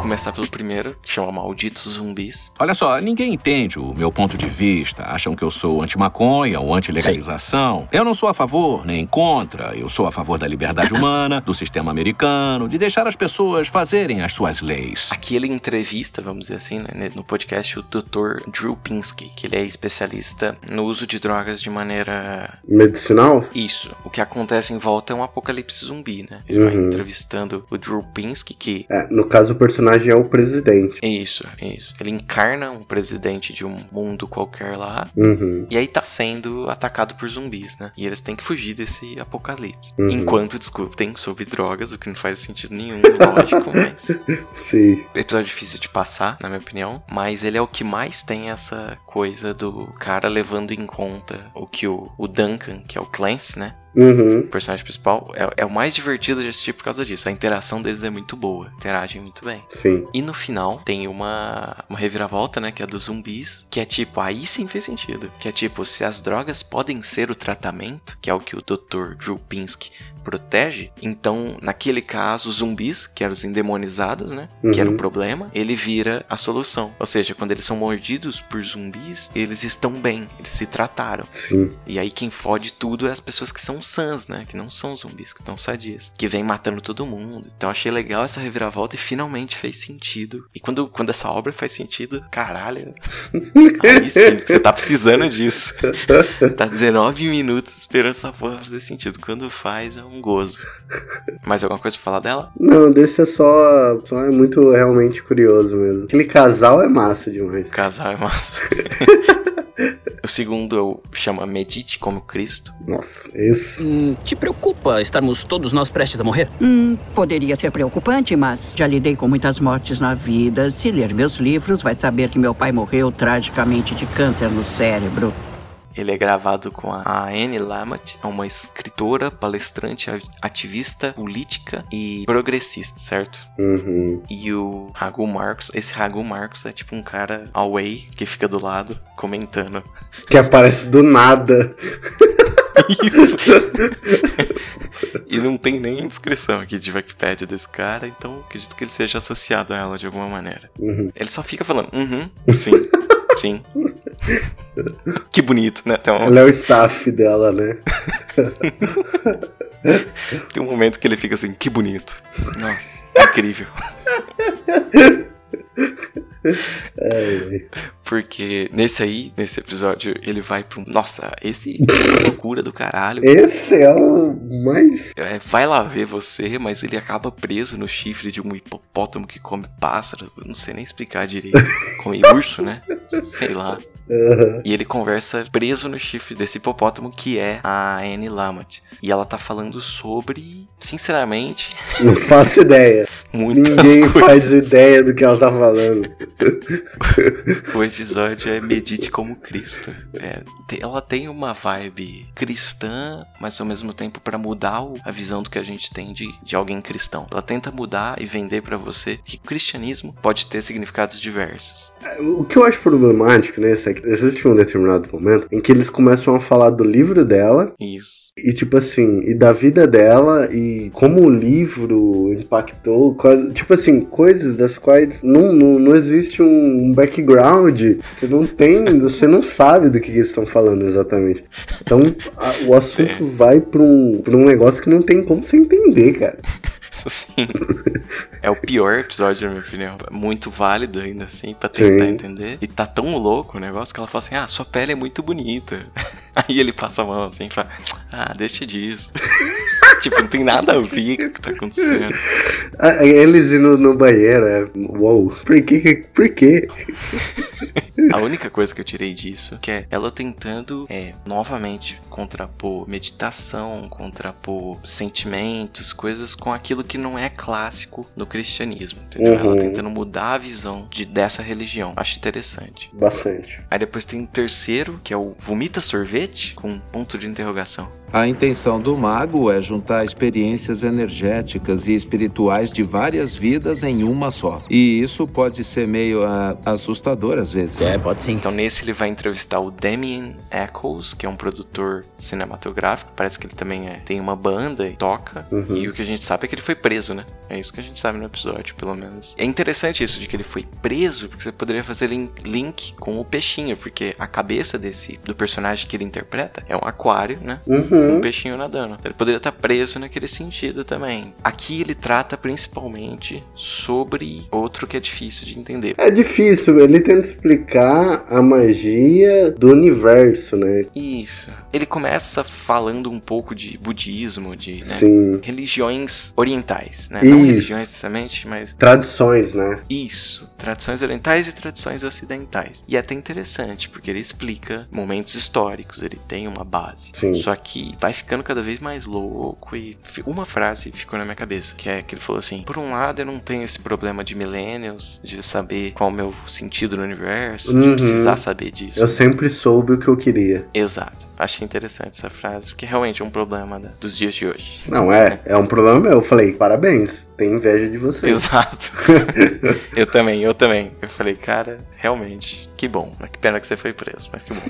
Começar pelo primeiro, que chama Malditos Zumbis. Olha só, ninguém entende o meu ponto de vista. Acham que eu sou anti-maconha ou anti-legalização. Eu não sou a favor nem contra. Eu sou a favor da liberdade (coughs) humana, do sistema americano, de deixar as pessoas fazerem as suas leis. Aqui ele entrevista, vamos dizer assim, né, no podcast, o Dr. Drew Pinsky, que ele é especialista no uso de drogas de maneira. Medicinal? Isso. O que acontece em volta é um apocalipse zumbi, né? Ele vai Uhum. entrevistando o Drew Pinsky, que É, no caso, o personagem é o presidente. Isso, isso. Ele encarna um presidente de um mundo qualquer lá. Uhum. E aí tá sendo atacado por zumbis, né? E eles têm que fugir desse apocalipse. Uhum. Enquanto discutem sobre drogas, o que não faz sentido nenhum, lógico, (laughs) mas. Sim. Episódio difícil de passar, na minha opinião. Mas ele é o que mais tem essa coisa do cara levando em conta o que o, o Duncan, que é o Clancy, né? Uhum. O personagem principal, é, é o mais divertido de assistir por causa disso. A interação deles é muito boa. Interagem muito bem. Sim. E no final tem uma, uma reviravolta, né? Que é dos zumbis. Que é tipo, aí sim fez sentido. Que é tipo, se as drogas podem ser o tratamento, que é o que o Dr. Drew Pinsky protege, então, naquele caso, os zumbis, que eram os endemonizados, né? Que era o Uhum. problema, ele vira a solução. Ou seja, quando eles são mordidos por zumbis, eles estão bem, eles se trataram. Sim. E aí quem fode tudo é as pessoas que são sãs, né? Que não são zumbis, que estão sadias. Que vem matando todo mundo. Então achei legal essa reviravolta e finalmente fez sentido. E quando, quando essa obra faz sentido, caralho. Aí sim, você tá precisando disso. Você tá 19 minutos esperando essa porra fazer sentido. Quando faz, é um gozo. Mais alguma coisa pra falar dela? Não, desse é só, só é muito realmente curioso mesmo. Aquele casal é massa demais. O casal é massa. (laughs) o segundo eu chama Medite como Cristo. Nossa, esse. Hum, te preocupa estarmos todos nós prestes a morrer? Hum, poderia ser preocupante, mas já lidei com muitas mortes na vida. Se ler meus livros, vai saber que meu pai morreu tragicamente de câncer no cérebro. Ele é gravado com a Anne Lamott, é uma escritora, palestrante, ativista, política e progressista, certo? Uhum. E o Ragu Marcos, esse Ragu Marcos é tipo um cara away que fica do lado comentando. Que aparece do nada. (laughs) Isso! (laughs) e não tem nem descrição aqui de Wikipedia desse cara, então acredito que ele seja associado a ela de alguma maneira. Uhum. Ele só fica falando, uhum, (laughs) sim, sim. Que bonito, né? Um, Ela é o staff dela, né? (laughs) tem um momento que ele fica assim, que bonito. Nossa, incrível. (laughs) É, Porque nesse aí, nesse episódio, ele vai um. Nossa, esse é loucura do caralho. esse é o mais. É, vai lá ver você, mas ele acaba preso no chifre de um hipopótamo que come pássaro. Não sei nem explicar direito. Come (laughs) urso, né? Sei lá. Uhum. E ele conversa preso no chifre desse hipopótamo que é a Anne Lamott. E ela tá falando sobre, sinceramente, Não faço ideia. Ninguém (laughs) faz coisas. ideia do que ela tá falando. (laughs) O episódio é Medite como Cristo. É, ela tem uma vibe cristã, mas ao mesmo tempo pra mudar a visão do que a gente tem de, de alguém cristão. Ela tenta mudar e vender pra você que o cristianismo pode ter significados diversos. O que eu acho problemático nesse é que existe um determinado momento em que eles começam a falar do livro dela Isso. e, tipo assim, e da vida dela e como o livro impactou, coisa- tipo assim, coisas das quais não, não, não existe um background. Você não tem, (laughs) você não sabe do que, eles estão falando exatamente. Então a- o assunto vai pra um, pra um negócio que não tem como você entender, cara. Sim. É o pior episódio, na minha opinião. Muito válido ainda, assim, pra tentar Sim. entender. E tá tão louco o negócio que ela fala assim: ah, sua pele é muito bonita. (laughs) Aí ele passa a mão assim e fala: ah, deixa disso. (laughs) tipo, não tem nada a ver com o que tá acontecendo. Ah, Eles indo no banheiro, é. Uou, por que? Por quê? (laughs) A única coisa que eu tirei disso que é ela tentando, é, novamente, contrapor meditação, contrapor sentimentos, coisas com aquilo que não é clássico no cristianismo, entendeu? Uhum. Ela tentando mudar a visão de, dessa religião. Acho interessante. Bastante. Aí depois tem o terceiro, que é o Vomita Sorvete, com um ponto de interrogação. A intenção do mago é juntar experiências energéticas e espirituais de várias vidas em uma só. E isso pode ser meio ah, assustador às vezes. É, pode sim. Então nesse ele vai entrevistar o Damien Echoes, que é um produtor cinematográfico. Parece que ele também é, tem uma banda e toca. Uhum. E o que a gente sabe é que ele foi preso, né? É isso que a gente sabe no episódio, pelo menos. É interessante isso de que ele foi preso, porque você poderia fazer lin- link com o peixinho, porque a cabeça desse do personagem que ele interpreta é um aquário, né? Uhum. um peixinho nadando. Então, Ele poderia estar preso naquele sentido também. Aqui ele trata principalmente sobre outro que é difícil de entender. É difícil, ele tenta explicar a magia do universo, né? Isso. Ele começa falando um pouco de budismo, de né, religiões orientais, né? Não Isso. religiões necessariamente, mas Tradições, né? Isso, tradições orientais e tradições ocidentais. E é até interessante, porque ele explica momentos históricos, ele tem uma base. Sim. Só que vai ficando cada vez mais louco e uma frase ficou na minha cabeça, que é que ele falou assim: "Por um lado, eu não tenho esse problema de millennials, de saber qual é o meu sentido no universo, de Uhum. precisar saber disso". Eu sempre soube o que eu queria. Exato. Achei interessante essa frase, porque realmente é um problema né, dos dias de hoje. Não, é, é um problema meu. Eu falei, parabéns, tenho inveja de você. Exato. (laughs) eu também, eu também. Eu falei, cara, realmente, que bom. Que pena que você foi preso, mas que bom.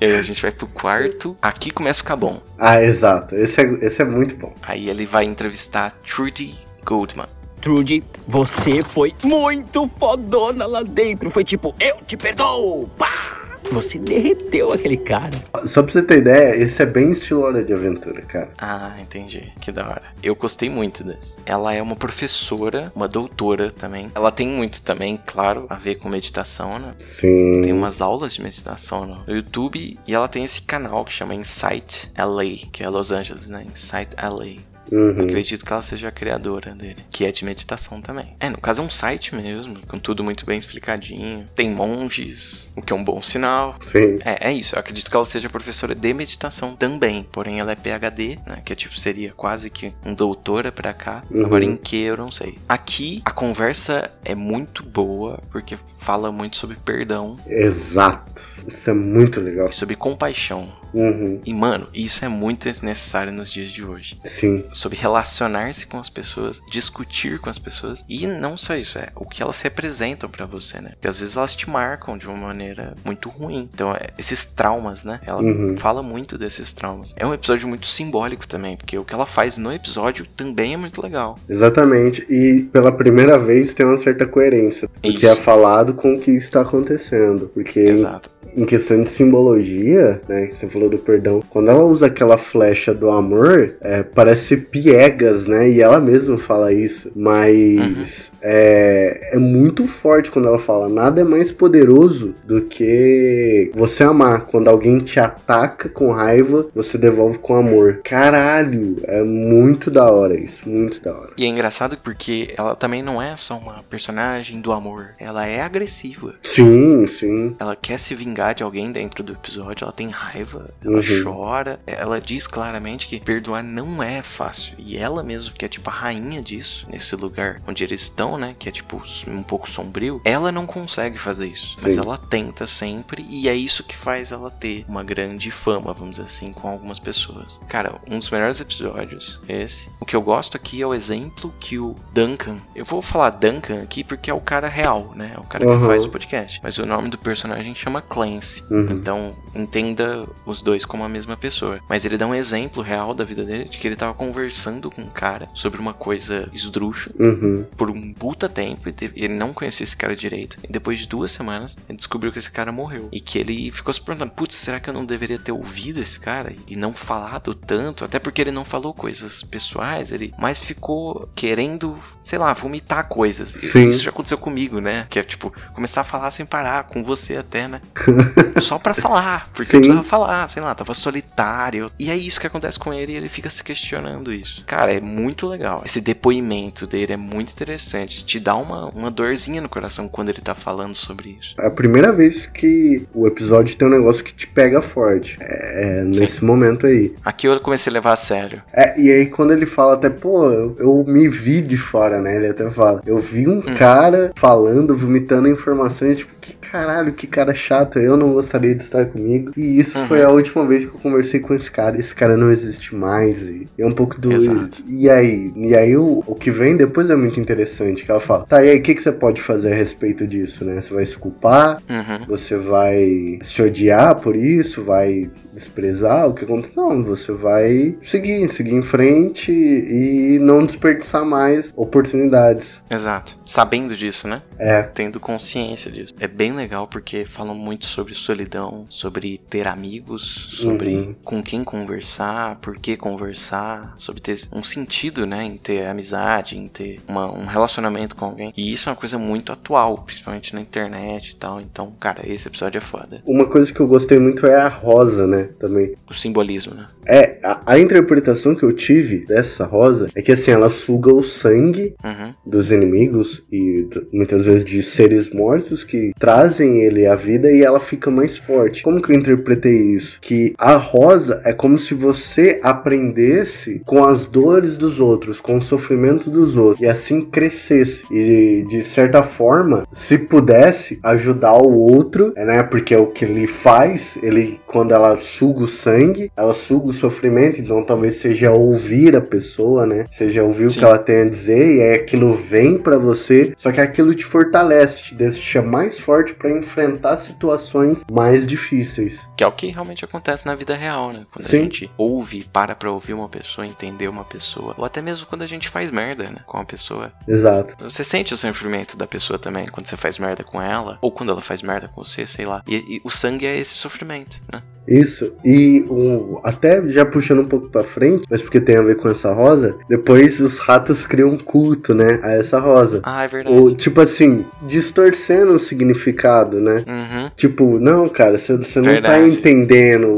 e aí a gente vai pro quarto. Aqui começa a ficar bom. Ah, exato. Esse é, esse é muito bom. Aí ele vai entrevistar Trudy Goldman. Trudy, você foi muito fodona lá dentro. Foi tipo, eu te perdoo! Pá! Você derreteu aquele cara. Só pra você ter ideia, esse é bem estilo Hora de Aventura, cara. Ah, entendi. Que da hora. Eu gostei muito desse. Ela é uma professora, uma doutora também. Ela tem muito também, claro, a ver com meditação, né? Sim. Tem umas aulas de meditação no YouTube e ela tem esse canal que chama Insight LA, que é Los Angeles, né? Insight LA. Uhum. Acredito que ela seja a criadora dele, que é de meditação também. É, no caso é um site mesmo, com tudo muito bem explicadinho. Tem monges, o que é um bom sinal. Sim. É, é isso. Eu acredito que ela seja professora de meditação também. Porém, ela é PhD, né? Que é tipo, seria quase que um doutora pra cá. Uhum. Agora, em que eu não sei. Aqui, a conversa é muito boa, porque fala muito sobre perdão Exato. Isso é muito legal. e sobre compaixão. Uhum. E, mano, isso é muito necessário nos dias de hoje. Sim. Sobre relacionar-se com as pessoas, discutir com as pessoas. E não só isso, é o que elas representam pra você, né? Porque às vezes elas te marcam de uma maneira muito ruim. Então, é, esses traumas, né? Ela Uhum. fala muito desses traumas. É um episódio muito simbólico também, porque o que ela faz no episódio também é muito legal. Exatamente. E pela primeira vez tem uma certa coerência Isso. que é falado com o que está acontecendo. Porque Exato. Em questão de simbologia, né? Você falou do perdão. Quando ela usa aquela flecha do amor, é, parece piegas, né? E ela mesma fala isso. Mas é, é muito forte quando ela fala: nada é mais poderoso do que você amar. Quando alguém te ataca com raiva, você devolve com amor. Caralho, é muito da hora isso. Muito da hora. E é engraçado porque ela também não é só uma personagem do amor. Ela é agressiva. Sim, sim. Ela quer se vingar de alguém dentro do episódio, ela tem raiva, ela Uhum. chora. Ela diz claramente que perdoar não é fácil. E ela mesmo, que é tipo a rainha disso, nesse lugar onde eles estão, né? Que é tipo um pouco sombrio, ela não consegue fazer isso. Mas Sim. ela tenta sempre, e é isso que faz ela ter uma grande fama, vamos dizer assim, com algumas pessoas. Cara, um dos melhores episódios, esse. O que eu gosto aqui é o exemplo que o Duncan. Eu vou falar Duncan aqui porque é o cara real, né? É o cara que Uhum. faz o podcast. Mas o nome do personagem chama Clancy. Uhum. Então, entenda os dois como a mesma pessoa. Mas ele dá um exemplo real da vida dele de que ele tava conversando com um cara sobre uma coisa esdrúxula Uhum. por um puta tempo e ele não conhecia esse cara direito. E depois de duas semanas, ele descobriu que esse cara morreu. E que ele ficou se perguntando: putz, será que eu não deveria ter ouvido esse cara e não falado tanto? Até porque ele não falou coisas pessoais, ele mais ficou querendo, sei lá, vomitar coisas. Sim. Isso já aconteceu comigo, né? Que é tipo, começar a falar sem parar, com você até, né? (laughs) (laughs) Só pra falar, porque Sim. eu precisava falar, sei lá, tava solitário. E é isso que acontece com ele e ele fica se questionando isso. Cara, é muito legal. Esse depoimento dele é muito interessante. Te dá uma, uma dorzinha no coração quando ele tá falando sobre isso. É a primeira vez que o episódio tem um negócio que te pega forte. É, é nesse momento aí. Aqui eu comecei a levar a sério. É, e aí quando ele fala até, pô, eu, eu me vi de fora, né? Ele até fala. Eu vi um cara falando, vomitando informações, tipo, que caralho, que cara chato, eu não gostaria de estar comigo. E isso Uhum. foi a última vez que eu conversei com esse cara. Esse cara não existe mais. E é um pouco do. Exato. E aí? E aí o, o que vem depois é muito interessante. Que ela fala, tá, e aí, o que, que você pode fazer a respeito disso, né? Você vai se culpar? Uhum. Você vai se odiar por isso? Vai desprezar o que aconteceu? Não, você vai seguir, seguir em frente e não desperdiçar mais oportunidades. Exato. Sabendo disso, né? É, Tendo consciência disso. É bem legal porque falam muito sobre solidão, sobre ter amigos, sobre Uhum. com quem conversar, por que conversar, sobre ter um sentido, né, em ter amizade, em ter uma- um relacionamento com alguém. E isso é uma coisa muito atual, principalmente na internet e tal. Então, cara, esse episódio é foda. uma coisa que eu gostei muito é a rosa, né? Também. O simbolismo, né? É, a, a interpretação que eu tive dessa rosa é que assim, ela suga o sangue Uhum. dos inimigos e muitas vezes de seres mortos que trazem ele à vida e ela fica mais forte. Como que eu interpretei isso? Que a rosa é como se você aprendesse com as dores dos outros, com o sofrimento dos outros e assim crescesse e de certa forma, se pudesse ajudar o outro, né? Porque é o que ele faz, ele quando ela suga o sangue, ela suga o sofrimento, então talvez seja ouvir a pessoa, né? Seja ouvir o Sim. que ela tem a dizer e aí aquilo vem pra você, só que aquilo te fortalece, te deixa mais forte pra enfrentar situações mais difíceis. Que é o que realmente acontece na vida real, né? Quando Sim. a gente ouve, para pra ouvir uma pessoa, entender uma pessoa. Ou até mesmo quando a gente faz merda, né? Com a pessoa. Exato. Você sente o sofrimento da pessoa também quando você faz merda com ela, ou quando ela faz merda com você, sei lá. E, e o sangue é esse sofrimento, né? Isso. E um, até já puxando um pouco pra frente, mas porque tem a ver com essa rosa, depois os ratos criam um culto, né, a essa rosa. Ah, é verdade. Ou, tipo assim, distorcendo o significado, né? Uhum, Tipo, não, cara, você não tá entendendo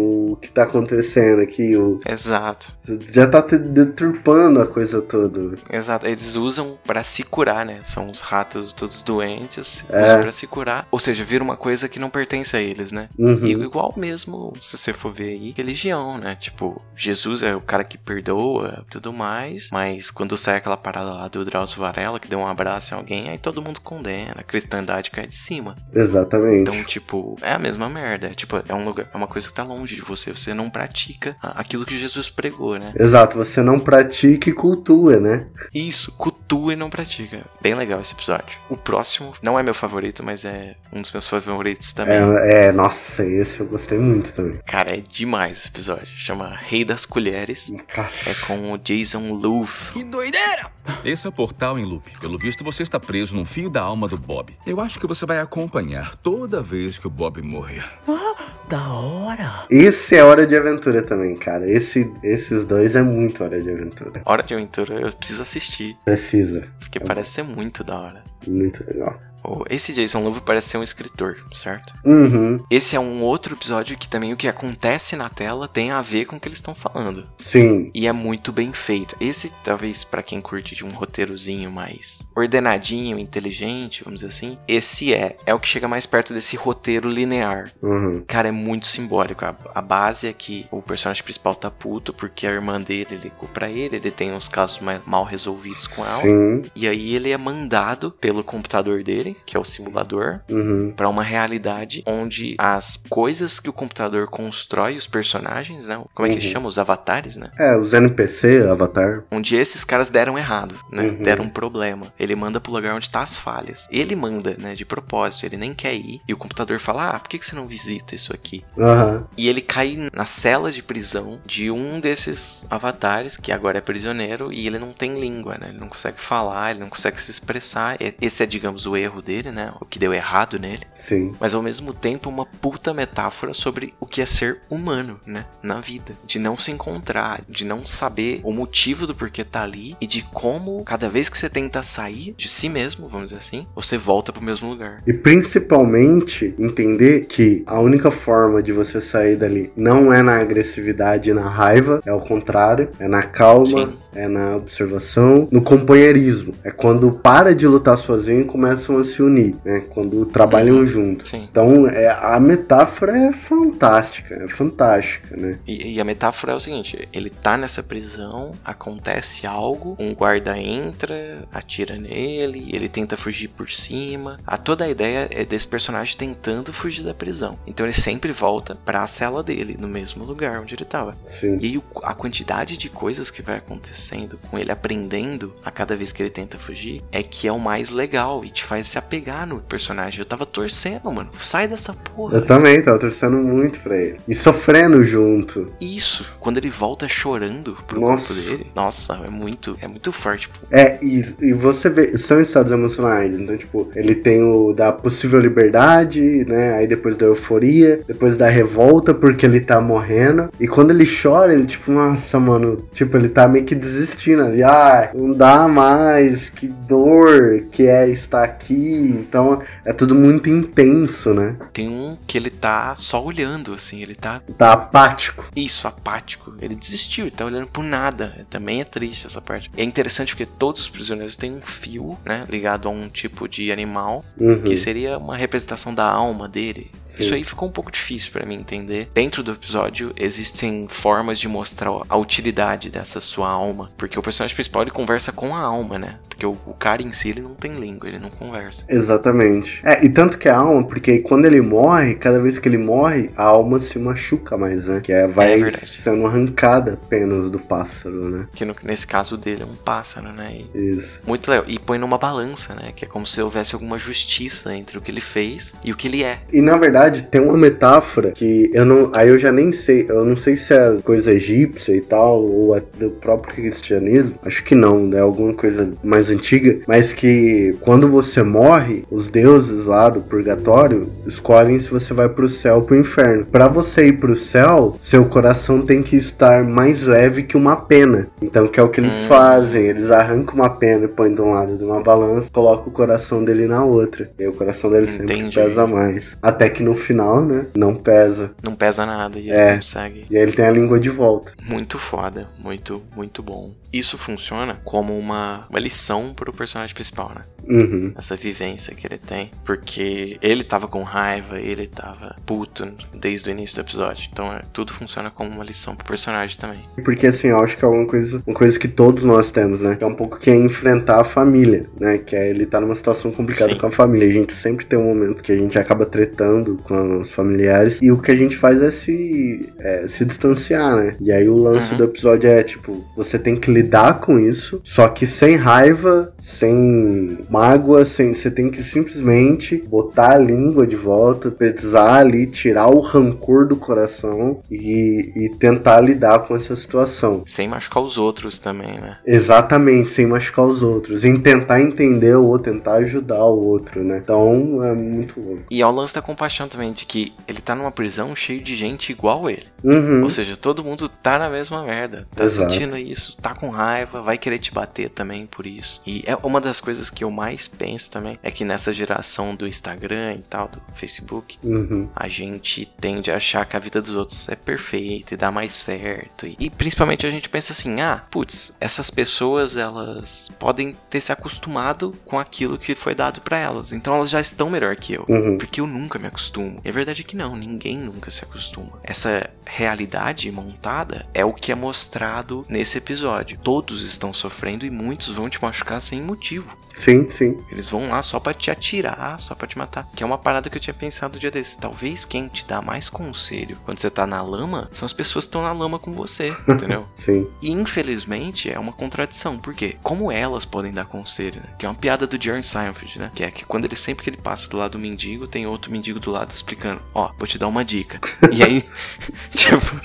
que tá acontecendo aqui. O, exato. já tá deturpando a coisa toda. Exato. Eles usam pra se curar, né? São os ratos todos doentes, É. usam pra se curar. Ou seja, vira uma coisa que não pertence a eles, né? Uhum. E igual mesmo, se você for ver aí, religião, né? Tipo, Jesus é o cara que perdoa tudo mais, mas quando sai aquela parada lá do Drauzio Varela, que deu um abraço em alguém, aí todo mundo condena, a cristandade cai de cima. Exatamente. Então, tipo, é a mesma merda. É, tipo, é um lugar, é uma coisa que tá longe de você. Você não pratica aquilo que Jesus pregou, né? Exato, você não pratica e cultua, né? Isso, cultua e não pratica. Bem legal esse episódio. O próximo não é meu favorito, mas é um dos meus favoritos também. É, é, nossa, esse eu gostei muito também. Cara, é demais esse episódio. Chama Rei das Colheres. Cacete. É com o Jason Luv. Que doideira! Esse é o portal em loop. Pelo visto, você está preso num fio da alma do Bob. Eu acho que você vai acompanhar toda vez que o Bob morrer. Da hora! Esse é Hora de Aventura também, cara. Esse, esses dois é muito Hora de Aventura. Hora de Aventura, eu preciso assistir. Precisa. Porque parece ser muito da hora. Muito legal. Esse Jason Luv parece ser um escritor, certo? Uhum. Esse é um outro episódio que também o que acontece na tela tem a ver com o que eles estão falando. Sim. E é muito bem feito. Esse, talvez, pra quem curte de um roteirozinho mais ordenadinho, inteligente, vamos dizer assim, esse é. É o que chega mais perto desse roteiro linear. Uhum. Cara, é muito simbólico. A, a base é que o personagem principal tá puto porque a irmã dele ligou pra ele, ele tem uns casos mais mal resolvidos com ela. Sim. E aí ele é mandado pelo computador dele, que é o simulador, Uhum. pra uma realidade onde as coisas que o computador constrói, os personagens, né? Como é que Uhum. chama? Os avatares, né? É, os NPC, Avatar. Onde esses caras deram errado, né? Uhum. Deram um problema. Ele manda pro lugar onde tá as falhas. Ele manda, né? De propósito, ele nem quer ir. E o computador fala: Ah, por que que você não visita isso aqui? Aham. E ele cai na cela de prisão de um desses avatares, que agora é prisioneiro, e ele não tem língua, né? Ele não consegue falar, ele não consegue se expressar. Esse é, digamos, o erro dele, né? O que deu errado nele. Sim. Mas ao mesmo tempo, uma puta metáfora sobre o que é ser humano, né? Na vida. De não se encontrar, de não saber o motivo do porquê tá ali e de como, cada vez que você tenta sair de si mesmo, vamos dizer assim, você volta pro mesmo lugar. E principalmente entender que a única forma de você sair dali não é na agressividade e na raiva, é o contrário, é na calma, Sim. é na observação, no companheirismo. É quando para de lutar sozinho e começam a se unir, né? Quando trabalham juntos. Sim. Então, é, a metáfora é fantástica, é fantástica, né? E, e a metáfora é o seguinte: ele tá nessa prisão, acontece algo, um guarda entra, atira nele, ele tenta fugir por cima. A toda a ideia é desse personagem tentando fugir da prisão. Então ele sempre volta pra cela dele, no mesmo lugar onde ele tava. Sim. E aí a quantidade de coisas que vai acontecendo com ele aprendendo a cada vez que ele tenta fugir é que é o mais legal e te faz se apegar no personagem. Eu tava torcendo, mano. Sai dessa porra. Eu também tava torcendo muito pra ele. E sofrendo junto. Isso, quando ele volta chorando pro Nossa. corpo dele, nossa, é muito, é muito forte. Pô. É, e, e você vê, são estados emocionais. Então, tipo, ele tem o da possível liberdade, né? Aí depois da euforia, depois da revolta porque ele tá morrendo. E quando ele chora, ele, tipo, nossa, mano, tipo, ele tá meio que desistindo ali. Ah, não dá mais, que dor que é estar aqui. Então, é tudo muito intenso, né? Tem um que ele tá só olhando, assim, ele tá, Tá apático. isso, apático. Ele desistiu, ele tá olhando por nada. Também é triste essa parte. É interessante porque todos os prisioneiros têm um fio, né, ligado a um tipo de animal, Uhum. que seria uma representação da alma dele. Sim. Isso aí ficou um pouco difícil pra mim entender. Dentro do episódio existem formas de mostrar a utilidade dessa sua alma, porque o personagem principal ele conversa com a alma, né? Porque o, o cara em si ele não tem língua, ele não conversa. Exatamente. É, e tanto que a alma, porque quando ele morre, cada vez que ele morre, a alma se machuca mais, né? Que é, vai É sendo arrancada apenas do pássaro, né? Que no- nesse caso dele é um pássaro, né? E Isso. muito legal. E põe numa balança, né? Que é como se houvesse alguma justiça entre o que ele fez e o que ele é. E na verdade tem uma metáfora que eu não. Aí eu já nem sei. Eu não sei se é coisa egípcia e tal, ou é do próprio cristianismo. Acho que não, né? Alguma coisa mais antiga. Mas que quando você morre, os deuses lá do purgatório escolhem se você vai pro céu ou pro inferno. Pra você ir pro céu, seu coração tem que estar mais leve que uma pena. Então, que é o que eles Hum. fazem. Eles arrancam uma pena e põem de um lado de uma balança, colocam o coração dele na outra. E aí o coração dele sempre Entendi. pesa mais. Até que no final, né? Não pesa. Não pesa nada e É. ele consegue. E aí ele tem a língua de volta. Muito foda, muito, muito bom. Isso funciona como uma, uma lição pro personagem principal, né? Uhum. Essa vivência que ele tem. Porque ele tava com raiva, ele tava puto desde o início do episódio. Então é, tudo funciona como uma lição pro personagem também. Porque assim, eu acho que é uma coisa, uma coisa que todos nós temos, né? É um pouco que é enfrentar a família, né? Que é ele tá numa situação complicada Sim. com a família. A gente sempre tem um momento que a gente acaba tretando com os familiares. E o que a gente faz é se, é, se distanciar, né? E aí o lance Uhum. do episódio é, tipo, você tem que lidar com isso, só que sem raiva, sem mágoa, sem. Você tem que simplesmente botar a língua de volta, pesar ali, tirar o rancor do coração e, e tentar lidar com essa situação. Sem machucar os outros também, né? Exatamente, sem machucar os outros. Em tentar entender o outro, tentar ajudar o outro, né? Então é muito louco. E ao lance da compaixão também, de que ele tá numa prisão cheio de gente igual ele. Uhum. Ou seja, todo mundo tá na mesma merda. Tá Exato. sentindo isso, tá com raiva, vai querer te bater também por isso. E é uma das coisas que eu mais penso também é que nessa geração do Instagram e tal, do Facebook, Uhum. a gente tende a achar que a vida dos outros é perfeita e dá mais certo. E, e principalmente a gente pensa assim: ah, putz, essas pessoas elas podem ter se acostumado com aquilo que foi dado pra elas. Então elas já estão melhor que eu. Uhum. Porque eu nunca me acostumo. E a verdade é que não, ninguém nunca se acostuma. Essa realidade montada é o que é mostrado nesse episódio. Todos estão sofrendo e muitos vão te machucar sem motivo. Sim, sim. Eles vão lá só pra te atirar, só pra te matar. Que é uma parada que eu tinha pensado um dia desse. Talvez quem te dá mais conselho quando você tá na lama são as pessoas que estão na lama com você, (laughs) entendeu? Sim. E infelizmente é uma contradição. Por quê? Como elas podem dar conselho, né? Que é uma piada do Jerry Seinfeld, né? Que é que quando ele sempre que ele passa do lado do mendigo, tem outro mendigo do lado explicando: Ó, vou te dar uma dica. e aí, (laughs) tipo,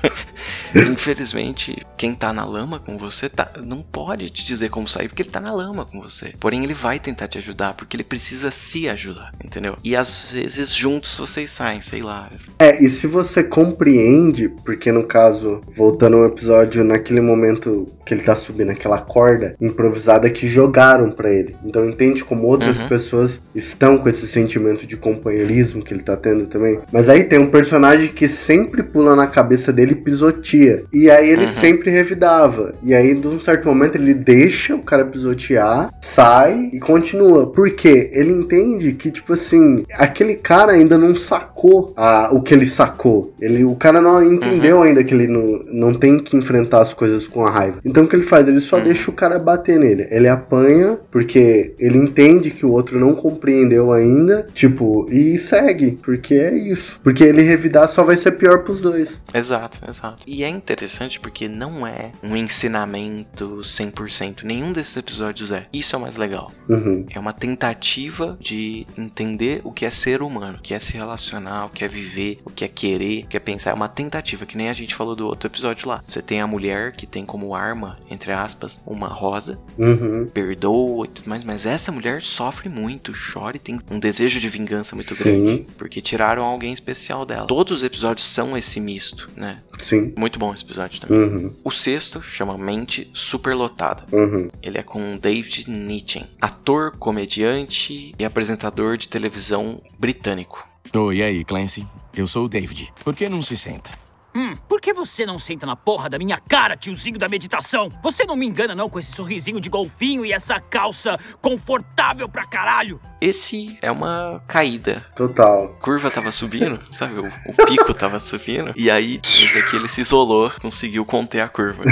(laughs) infelizmente, quem tá na lama com você tá, não pode te dizer como sair, porque ele tá na lama com você. Porém, ele vai tentar te ajudar, porque ele precisa se ajudar, entendeu? E às vezes juntos vocês saem, sei lá. É, e se você compreende, porque no caso, voltando ao episódio, naquele momento que ele tá subindo aquela corda improvisada que jogaram pra ele. Então entende como outras Uhum. pessoas estão com esse sentimento de companheirismo que ele tá tendo também. Mas aí tem um personagem que sempre pula na cabeça dele e pisoteia. E aí ele Uhum. sempre revidava. E aí, de um certo momento, ele deixa o cara pisotear, sai e continua. Por quê? Ele entende que, tipo assim, aquele cara ainda não sacou a- o que ele sacou. Ele, o cara não entendeu ainda que ele não, não tem que enfrentar as coisas com a raiva. Então o que ele faz? Ele só deixa o cara bater nele. Ele apanha porque ele entende que o outro não compreendeu ainda, tipo, e segue. Porque é isso. Porque ele revidar só vai ser pior pros dois. Exato, exato. E é interessante porque não é um ensinamento 100%. Nenhum desses episódios é. Isso é o mais legal. Uhum. É uma tentativa de entender o que é ser humano, o que é se relacionar, o que é viver, o que é querer, o que é pensar. É uma tentativa, que nem a gente falou do outro episódio lá. Você tem a mulher que tem como arma, entre aspas, uma rosa, Uhum. perdoa e tudo mais, mas essa mulher sofre muito, chora e tem um desejo de vingança muito Sim. grande, porque tiraram alguém especial dela. Todos os episódios são esse misto, né? Sim. Muito bom esse episódio também. Uhum. O sexto chama Mente Superlotada. Uhum. Ele é com David Nichen, ator, comediante e apresentador de televisão britânico. Oi, e aí, Clancy? Eu sou o David. Por que não se senta? Hum, por que você não senta na porra da minha cara, tiozinho da meditação? Você não me engana não com esse sorrisinho de golfinho e essa calça confortável pra caralho? Esse é uma caída. Total. A curva tava subindo, (laughs) sabe? O, o pico tava subindo. E aí, esse aqui ele se isolou, conseguiu conter a curva.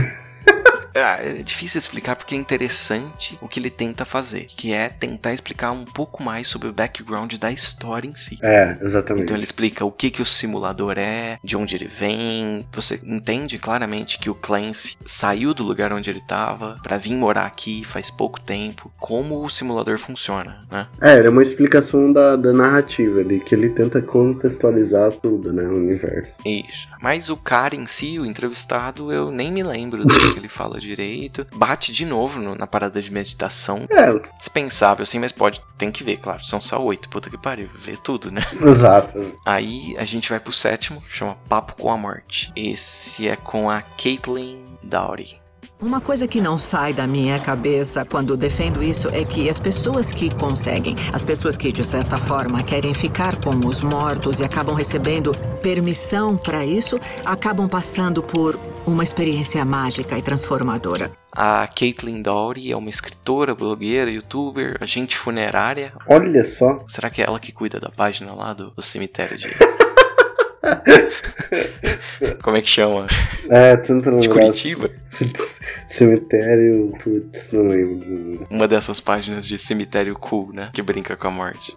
Ah, é difícil explicar porque é interessante o que ele tenta fazer, que é tentar explicar um pouco mais sobre o background da história em si. É, exatamente. Então ele explica o que, que o simulador é, de onde ele vem. Você entende claramente que o Clancy saiu do lugar onde ele estava para vir morar aqui faz pouco tempo, como o simulador funciona, né? É, é uma explicação da, da narrativa ali, que ele tenta contextualizar tudo, né? O universo. Isso. Mas o cara em si, o entrevistado, eu nem me lembro do que ele fala direito. Bate de novo no- na parada de meditação. É, Dispensável, sim, mas pode. Tem que ver, claro. São só oito. Puta que pariu. Vê tudo, né? (laughs) exato. Aí a gente vai pro sétimo, chama Papo com a Morte. Esse é com a Caitlin Dowry. Uma coisa que não sai da minha cabeça quando defendo isso é que as pessoas que conseguem, as pessoas que de certa forma querem ficar com os mortos e acabam recebendo permissão para isso, acabam passando por uma experiência mágica e transformadora. A Caitlin Dowry é uma escritora, blogueira, youtuber, agente funerária. Olha só. Será que é ela que cuida da página lá do, do cemitério de. (laughs) (laughs) Como é que chama? É, tentando De. Curitiba? (laughs) Cemitério, putz, não lembro. Uma dessas páginas de cemitério cool, né? Que brinca com a morte.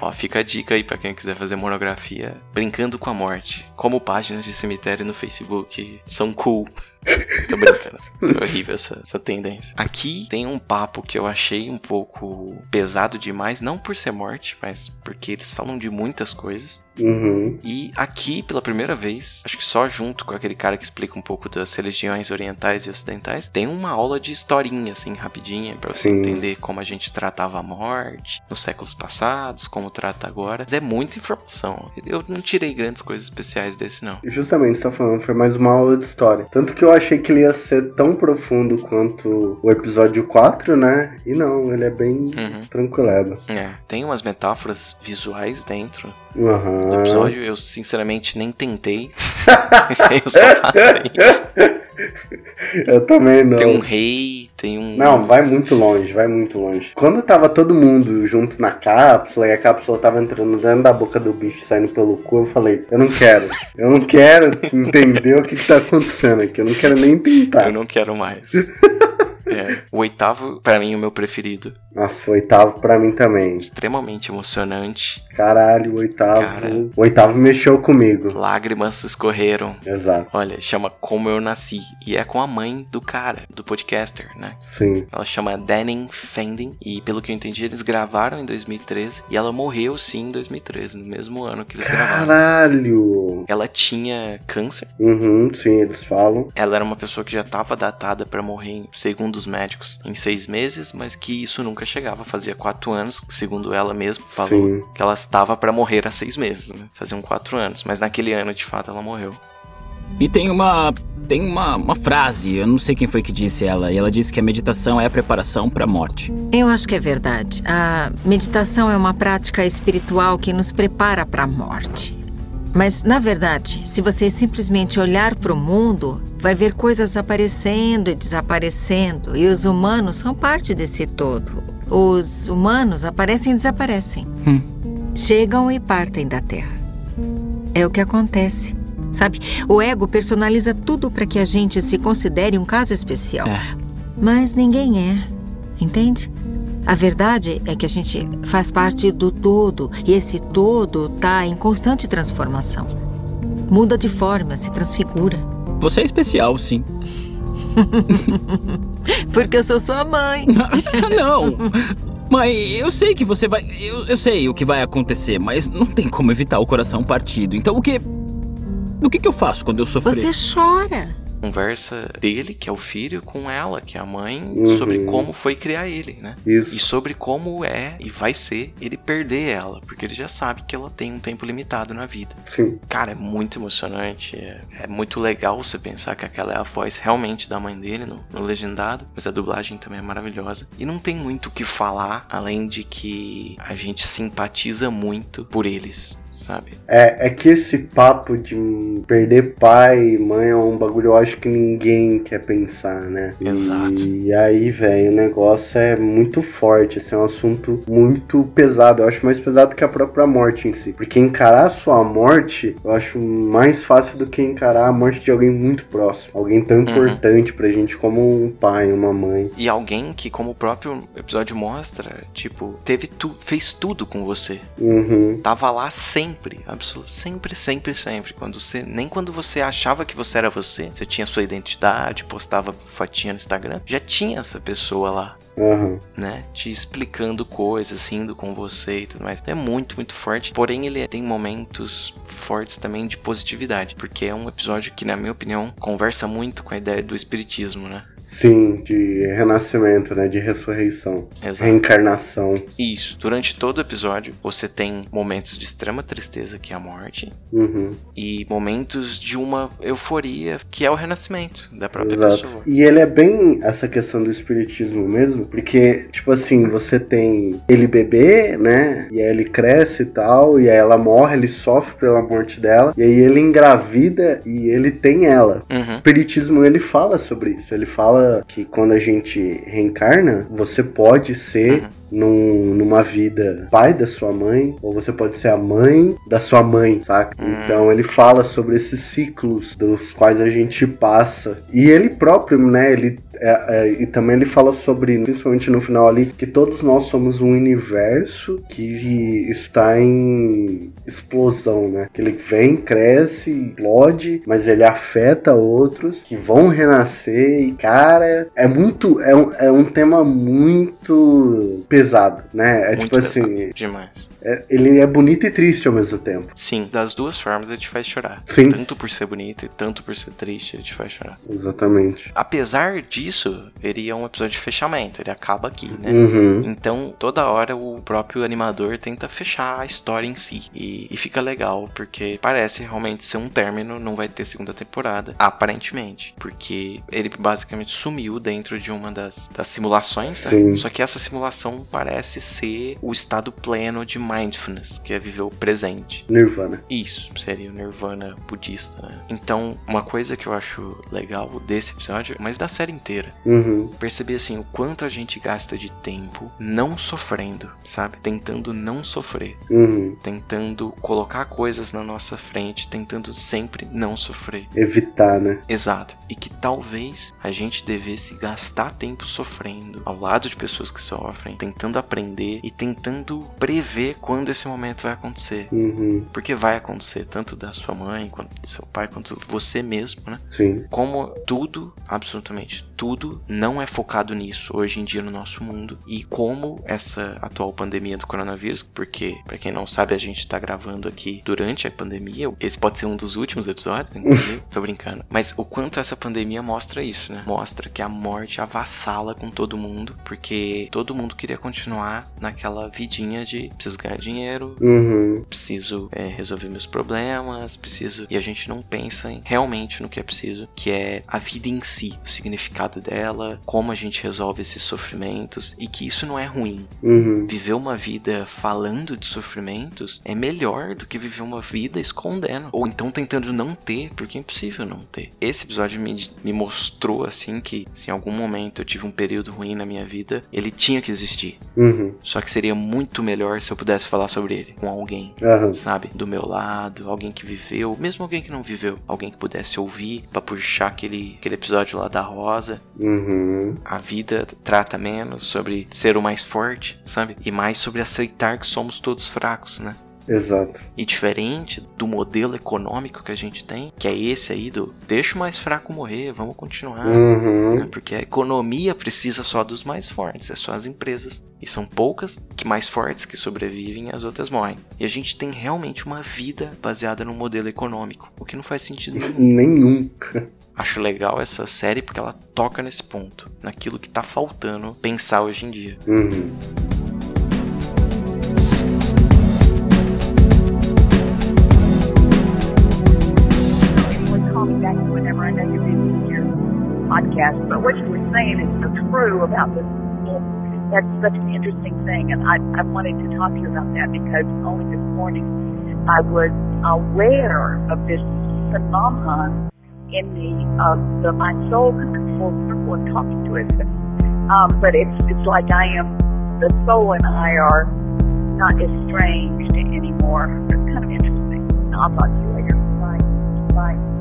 Ó, fica a dica aí pra quem quiser fazer monografia brincando com a morte. Como páginas de cemitério no Facebook são cool. (laughs) Tô brincando. É horrível essa, essa tendência. Aqui tem um papo que eu achei um pouco pesado demais, não por ser morte, mas porque eles falam de muitas coisas. Uhum. E aqui, pela primeira vez, acho que só junto com aquele cara que explica um pouco das religiões orientais e ocidentais, tem uma aula de historinha, assim, rapidinha, pra você Sim. entender como a gente tratava a morte nos séculos passados, como trata agora. Mas é muita informação. Eu não tirei grandes coisas especiais desse, não. Justamente, você tá falando, foi mais uma aula de história. Tanto que eu achei que ele ia ser tão profundo quanto o episódio 4, né? E não, ele é bem Uhum. tranquilado. É, tem umas metáforas visuais dentro Aham. do episódio. Eu, sinceramente, nem tentei. (laughs) Esse aí eu só passei. (laughs) (laughs) Eu também não. Tem um rei, tem um. Não, vai muito longe, vai muito longe. Quando tava todo mundo junto na cápsula e a cápsula tava entrando dentro da boca do bicho saindo pelo cu, eu falei, eu não quero. Eu não quero entender o que, que tá acontecendo aqui. Eu não quero nem tentar. Eu não quero mais. (laughs) É, o oitavo, pra mim, é o meu preferido. Nossa, o oitavo pra mim também. Extremamente emocionante. Caralho, o oitavo. Cara. O oitavo mexeu comigo. Lágrimas escorreram. Exato. Olha, chama Como Eu Nasci. E é com a mãe do cara, do podcaster, né? Sim. Ela chama Danning Fending. E pelo que eu entendi, eles gravaram em 2013. E ela morreu sim em 2013, no mesmo ano que eles gravaram. Caralho. Ela tinha câncer. Uhum, sim, eles falam. Ela era uma pessoa que já estava datada pra morrer, segundo os médicos, em seis meses, mas que isso nunca chegava. Fazia quatro anos, segundo ela mesma falou, Sim. que ela estava pra morrer há seis meses, né? Faziam quatro anos, mas naquele ano, de fato, ela morreu. E tem uma. Tem uma, uma frase, eu não sei quem foi que disse ela, e ela disse que a meditação é a preparação para a morte. Eu acho que é verdade. A meditação é uma prática espiritual que nos prepara para a morte. Mas, na verdade, se você simplesmente olhar para o mundo, vai ver coisas aparecendo e desaparecendo, e os humanos são parte desse todo. Os humanos aparecem e desaparecem. Chegam e partem da Terra. É o que acontece. Sabe? O ego personaliza tudo para que a gente se considere um caso especial. Mas ninguém é. Entende? A verdade é que a gente faz parte do todo e esse todo tá em constante transformação. Muda de forma, se transfigura. Você é especial, sim. (laughs) Porque eu sou sua mãe. (laughs) não! Mãe, eu sei que você vai. Eu, eu sei o que vai acontecer, mas não tem como evitar o coração partido. Então o que. O que, que eu faço quando eu sofrer? Você chora. Conversa dele, que é o filho, com ela, que é a mãe, Uhum. sobre como foi criar ele, né? Isso. E sobre como é e vai ser ele perder ela, porque ele já sabe que ela tem um tempo limitado na vida. Sim. Cara, é muito emocionante. É, é muito legal você pensar que aquela é a voz realmente da mãe dele no, no legendado. Mas a dublagem também é maravilhosa. E não tem muito o que falar, além de que a gente simpatiza muito por eles, sabe? É, é que esse papo de perder pai e mãe é um bagulho eu acho que ninguém quer pensar, né? Exato. E aí, velho, o negócio é muito forte, assim, é um assunto muito pesado. Eu acho mais pesado que a própria morte em si. Porque encarar a sua morte, eu acho mais fácil do que encarar a morte de alguém muito próximo. Alguém tão Uhum. importante pra gente como um pai, uma mãe. E alguém que, como o próprio episódio mostra, tipo, teve tu, fez tudo com você. Uhum. Tava lá sempre, absoluto, sempre, sempre, sempre. Quando você, nem quando você achava que você era você, você tinha sua identidade, postava fotinha no Instagram, já tinha essa pessoa lá, Aham. né? Te explicando coisas, rindo com você e tudo mais. É muito, muito forte. Porém, ele tem momentos fortes também de positividade, porque é um episódio que, na minha opinião, conversa muito com a ideia do espiritismo, né? Sim, de renascimento, né? De ressurreição. Exato. Reencarnação. Isso. Durante todo o episódio, você tem momentos de extrema tristeza, que é a morte, Uhum. e momentos de uma euforia, que é o renascimento da própria Exato. pessoa. E ele é bem essa questão do espiritismo mesmo, porque, tipo assim, você tem ele bebê, né? E aí ele cresce e tal, e aí ela morre, ele sofre pela morte dela, e aí ele engravida e ele tem ela. O Uhum. espiritismo ele fala sobre isso. Ele fala que quando a gente reencarna, você pode ser num- numa vida pai da sua mãe, ou você pode ser a mãe da sua mãe, saca? Hum. Então ele fala sobre esses ciclos dos quais a gente passa. E ele próprio, né? Ele é, é, e também ele fala sobre, principalmente no final ali, que todos nós somos um universo que está em explosão, né? Que ele vem, cresce, explode, mas ele afeta outros que vão renascer. E, cara, é muito. É um, é um tema muito pesado, né? É Muito tipo assim. pesado, demais. é- ele é bonito e triste ao mesmo tempo. Sim, das duas formas ele te faz chorar. Sim. Tanto por ser bonito e tanto por ser triste, ele te faz chorar. Exatamente. Apesar disso, ele é um episódio de fechamento, ele acaba aqui, né? Uhum. Então, toda hora o próprio animador tenta fechar a história em si. E, e fica legal, porque parece realmente ser um término, não vai ter segunda temporada, aparentemente. Porque ele basicamente sumiu dentro de uma das, das simulações, né? Sim. Só que essa simulação parece ser o estado pleno de mindfulness, que é viver o presente. Nirvana. Isso, seria o nirvana budista, né? Então, uma coisa que eu acho legal desse episódio, mas da série inteira, Uhum. perceber assim o quanto a gente gasta de tempo não sofrendo, sabe? Tentando não sofrer, Uhum. tentando colocar coisas na nossa frente, tentando sempre não sofrer. Evitar, né? Exato. E que talvez a gente devesse gastar tempo sofrendo ao lado de pessoas que sofrem, tentando aprender e tentando prever quando esse momento vai acontecer. Uhum. Porque vai acontecer, tanto da sua mãe, quanto do seu pai, quanto você mesmo, né? Sim. Como tudo, absolutamente tudo, não é focado nisso hoje em dia no nosso mundo. E como essa atual pandemia do coronavírus, porque, pra quem não sabe, a gente tá gravando aqui durante a pandemia. Esse pode ser um dos últimos episódios, inclusive. (laughs) Tô brincando. Mas o quanto essa pandemia mostra isso, né? Mostra que a morte avassala com todo mundo, porque todo mundo queria continuar naquela vidinha de preciso ganhar dinheiro, Uhum. preciso é, resolver meus problemas, preciso. E a gente não pensa em, realmente no que é preciso, que é a vida em si, o significado dela, como a gente resolve esses sofrimentos e que isso não é ruim. Uhum. Viver uma vida falando de sofrimentos é melhor do que viver uma vida escondendo. Ou então tentando não ter, porque é impossível não ter. Esse episódio me, me mostrou assim que se em algum momento eu tive um período ruim na minha vida, ele tinha que existir. Uhum. Só que seria muito melhor se eu pudesse falar sobre ele com alguém, Aham. sabe? Do meu lado, alguém que viveu, mesmo alguém que não viveu, alguém que pudesse ouvir pra puxar aquele, aquele episódio lá da Rosa. Uhum. A vida trata menos sobre ser o mais forte, sabe? E mais sobre aceitar que somos todos fracos, né? Exato. E diferente do modelo econômico que a gente tem, que é esse aí do deixa o mais fraco morrer, vamos continuar. Uhum. né? Porque a economia precisa só dos mais fortes, é só as empresas. E são poucas que mais fortes que sobrevivem e as outras morrem. E a gente tem realmente uma vida baseada no modelo econômico, o que não faz sentido nenhum. (laughs) Nenhum. Acho legal essa série porque ela toca nesse ponto, naquilo que tá faltando pensar hoje em dia. Uhum. What you were saying is so true about this. That's such an interesting thing, and I, I wanted to talk to you about that because only this morning I was aware of this phenomenon in the uh, the my soul coming full circle and talking to us. Um, but it's it's like I am the soul and I are not estranged anymore. It's kind of interesting. I'll talk to you later. Bye. Bye.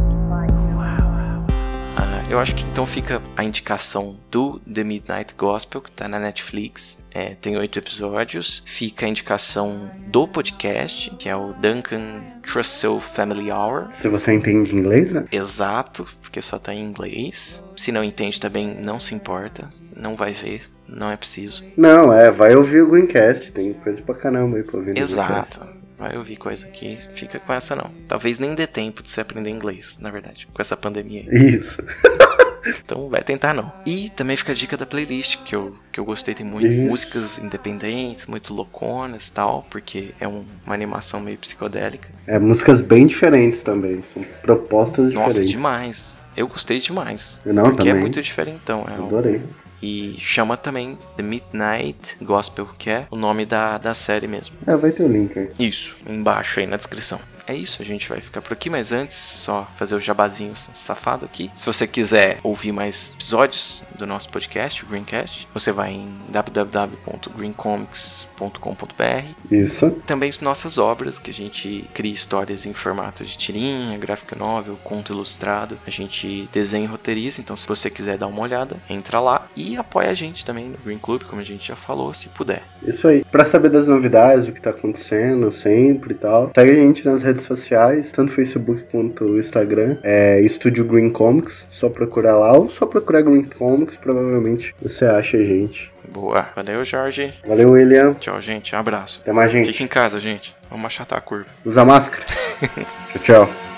Eu acho que então fica a indicação do The Midnight Gospel, que tá na Netflix. É, tem oito episódios. Fica a indicação do podcast, que é o Duncan Trussell Family Hour. Se você entende inglês, né? Exato, porque só tá em inglês. Se não entende também, não se importa. Não vai ver, não é preciso. Não, é, vai ouvir o Greencast, tem coisa pra caramba aí pra ouvir no Vai ouvir coisa aqui, fica com essa não. Talvez nem dê tempo de você aprender inglês, na verdade, com essa pandemia aí. Isso. (laughs) Então vai tentar não. E também fica a dica da playlist, que eu, que eu gostei, tem muito Isso. músicas independentes, muito louconas e tal, porque é um- uma animação meio psicodélica. É, músicas bem diferentes também, são propostas Nossa, diferentes. demais. Eu gostei demais. Eu não, porque é também. muito diferentão. É um- Adorei. E chama também The Midnight Gospel, que é o nome da, da série mesmo. É, vai ter o link aí. Isso, embaixo aí na descrição. É isso, a gente vai ficar por aqui, mas antes, só fazer o jabazinho safado aqui. Se você quiser ouvir mais episódios do nosso podcast, o Greencast, você vai em www.greencomics.com.br. Isso. Também nossas obras, que a gente cria histórias em formato de tirinha, gráfica novel, conto ilustrado. A gente desenha e roteiriza, então se você quiser dar uma olhada, entra lá e apoia a gente também no Green Club, como a gente já falou, se puder. Isso aí. Pra saber das novidades, o que tá acontecendo sempre e tal, segue a gente nas redes sociais, tanto Facebook quanto Instagram. É Estúdio Green Comics. Só procurar lá ou só procurar Green Comics, provavelmente você acha a gente. Boa. Valeu, Jorge. Valeu, William. Tchau, gente. Abraço. Até mais, gente. Fique em casa, gente. Vamos achatar a curva. Usa máscara. (laughs) tchau, tchau.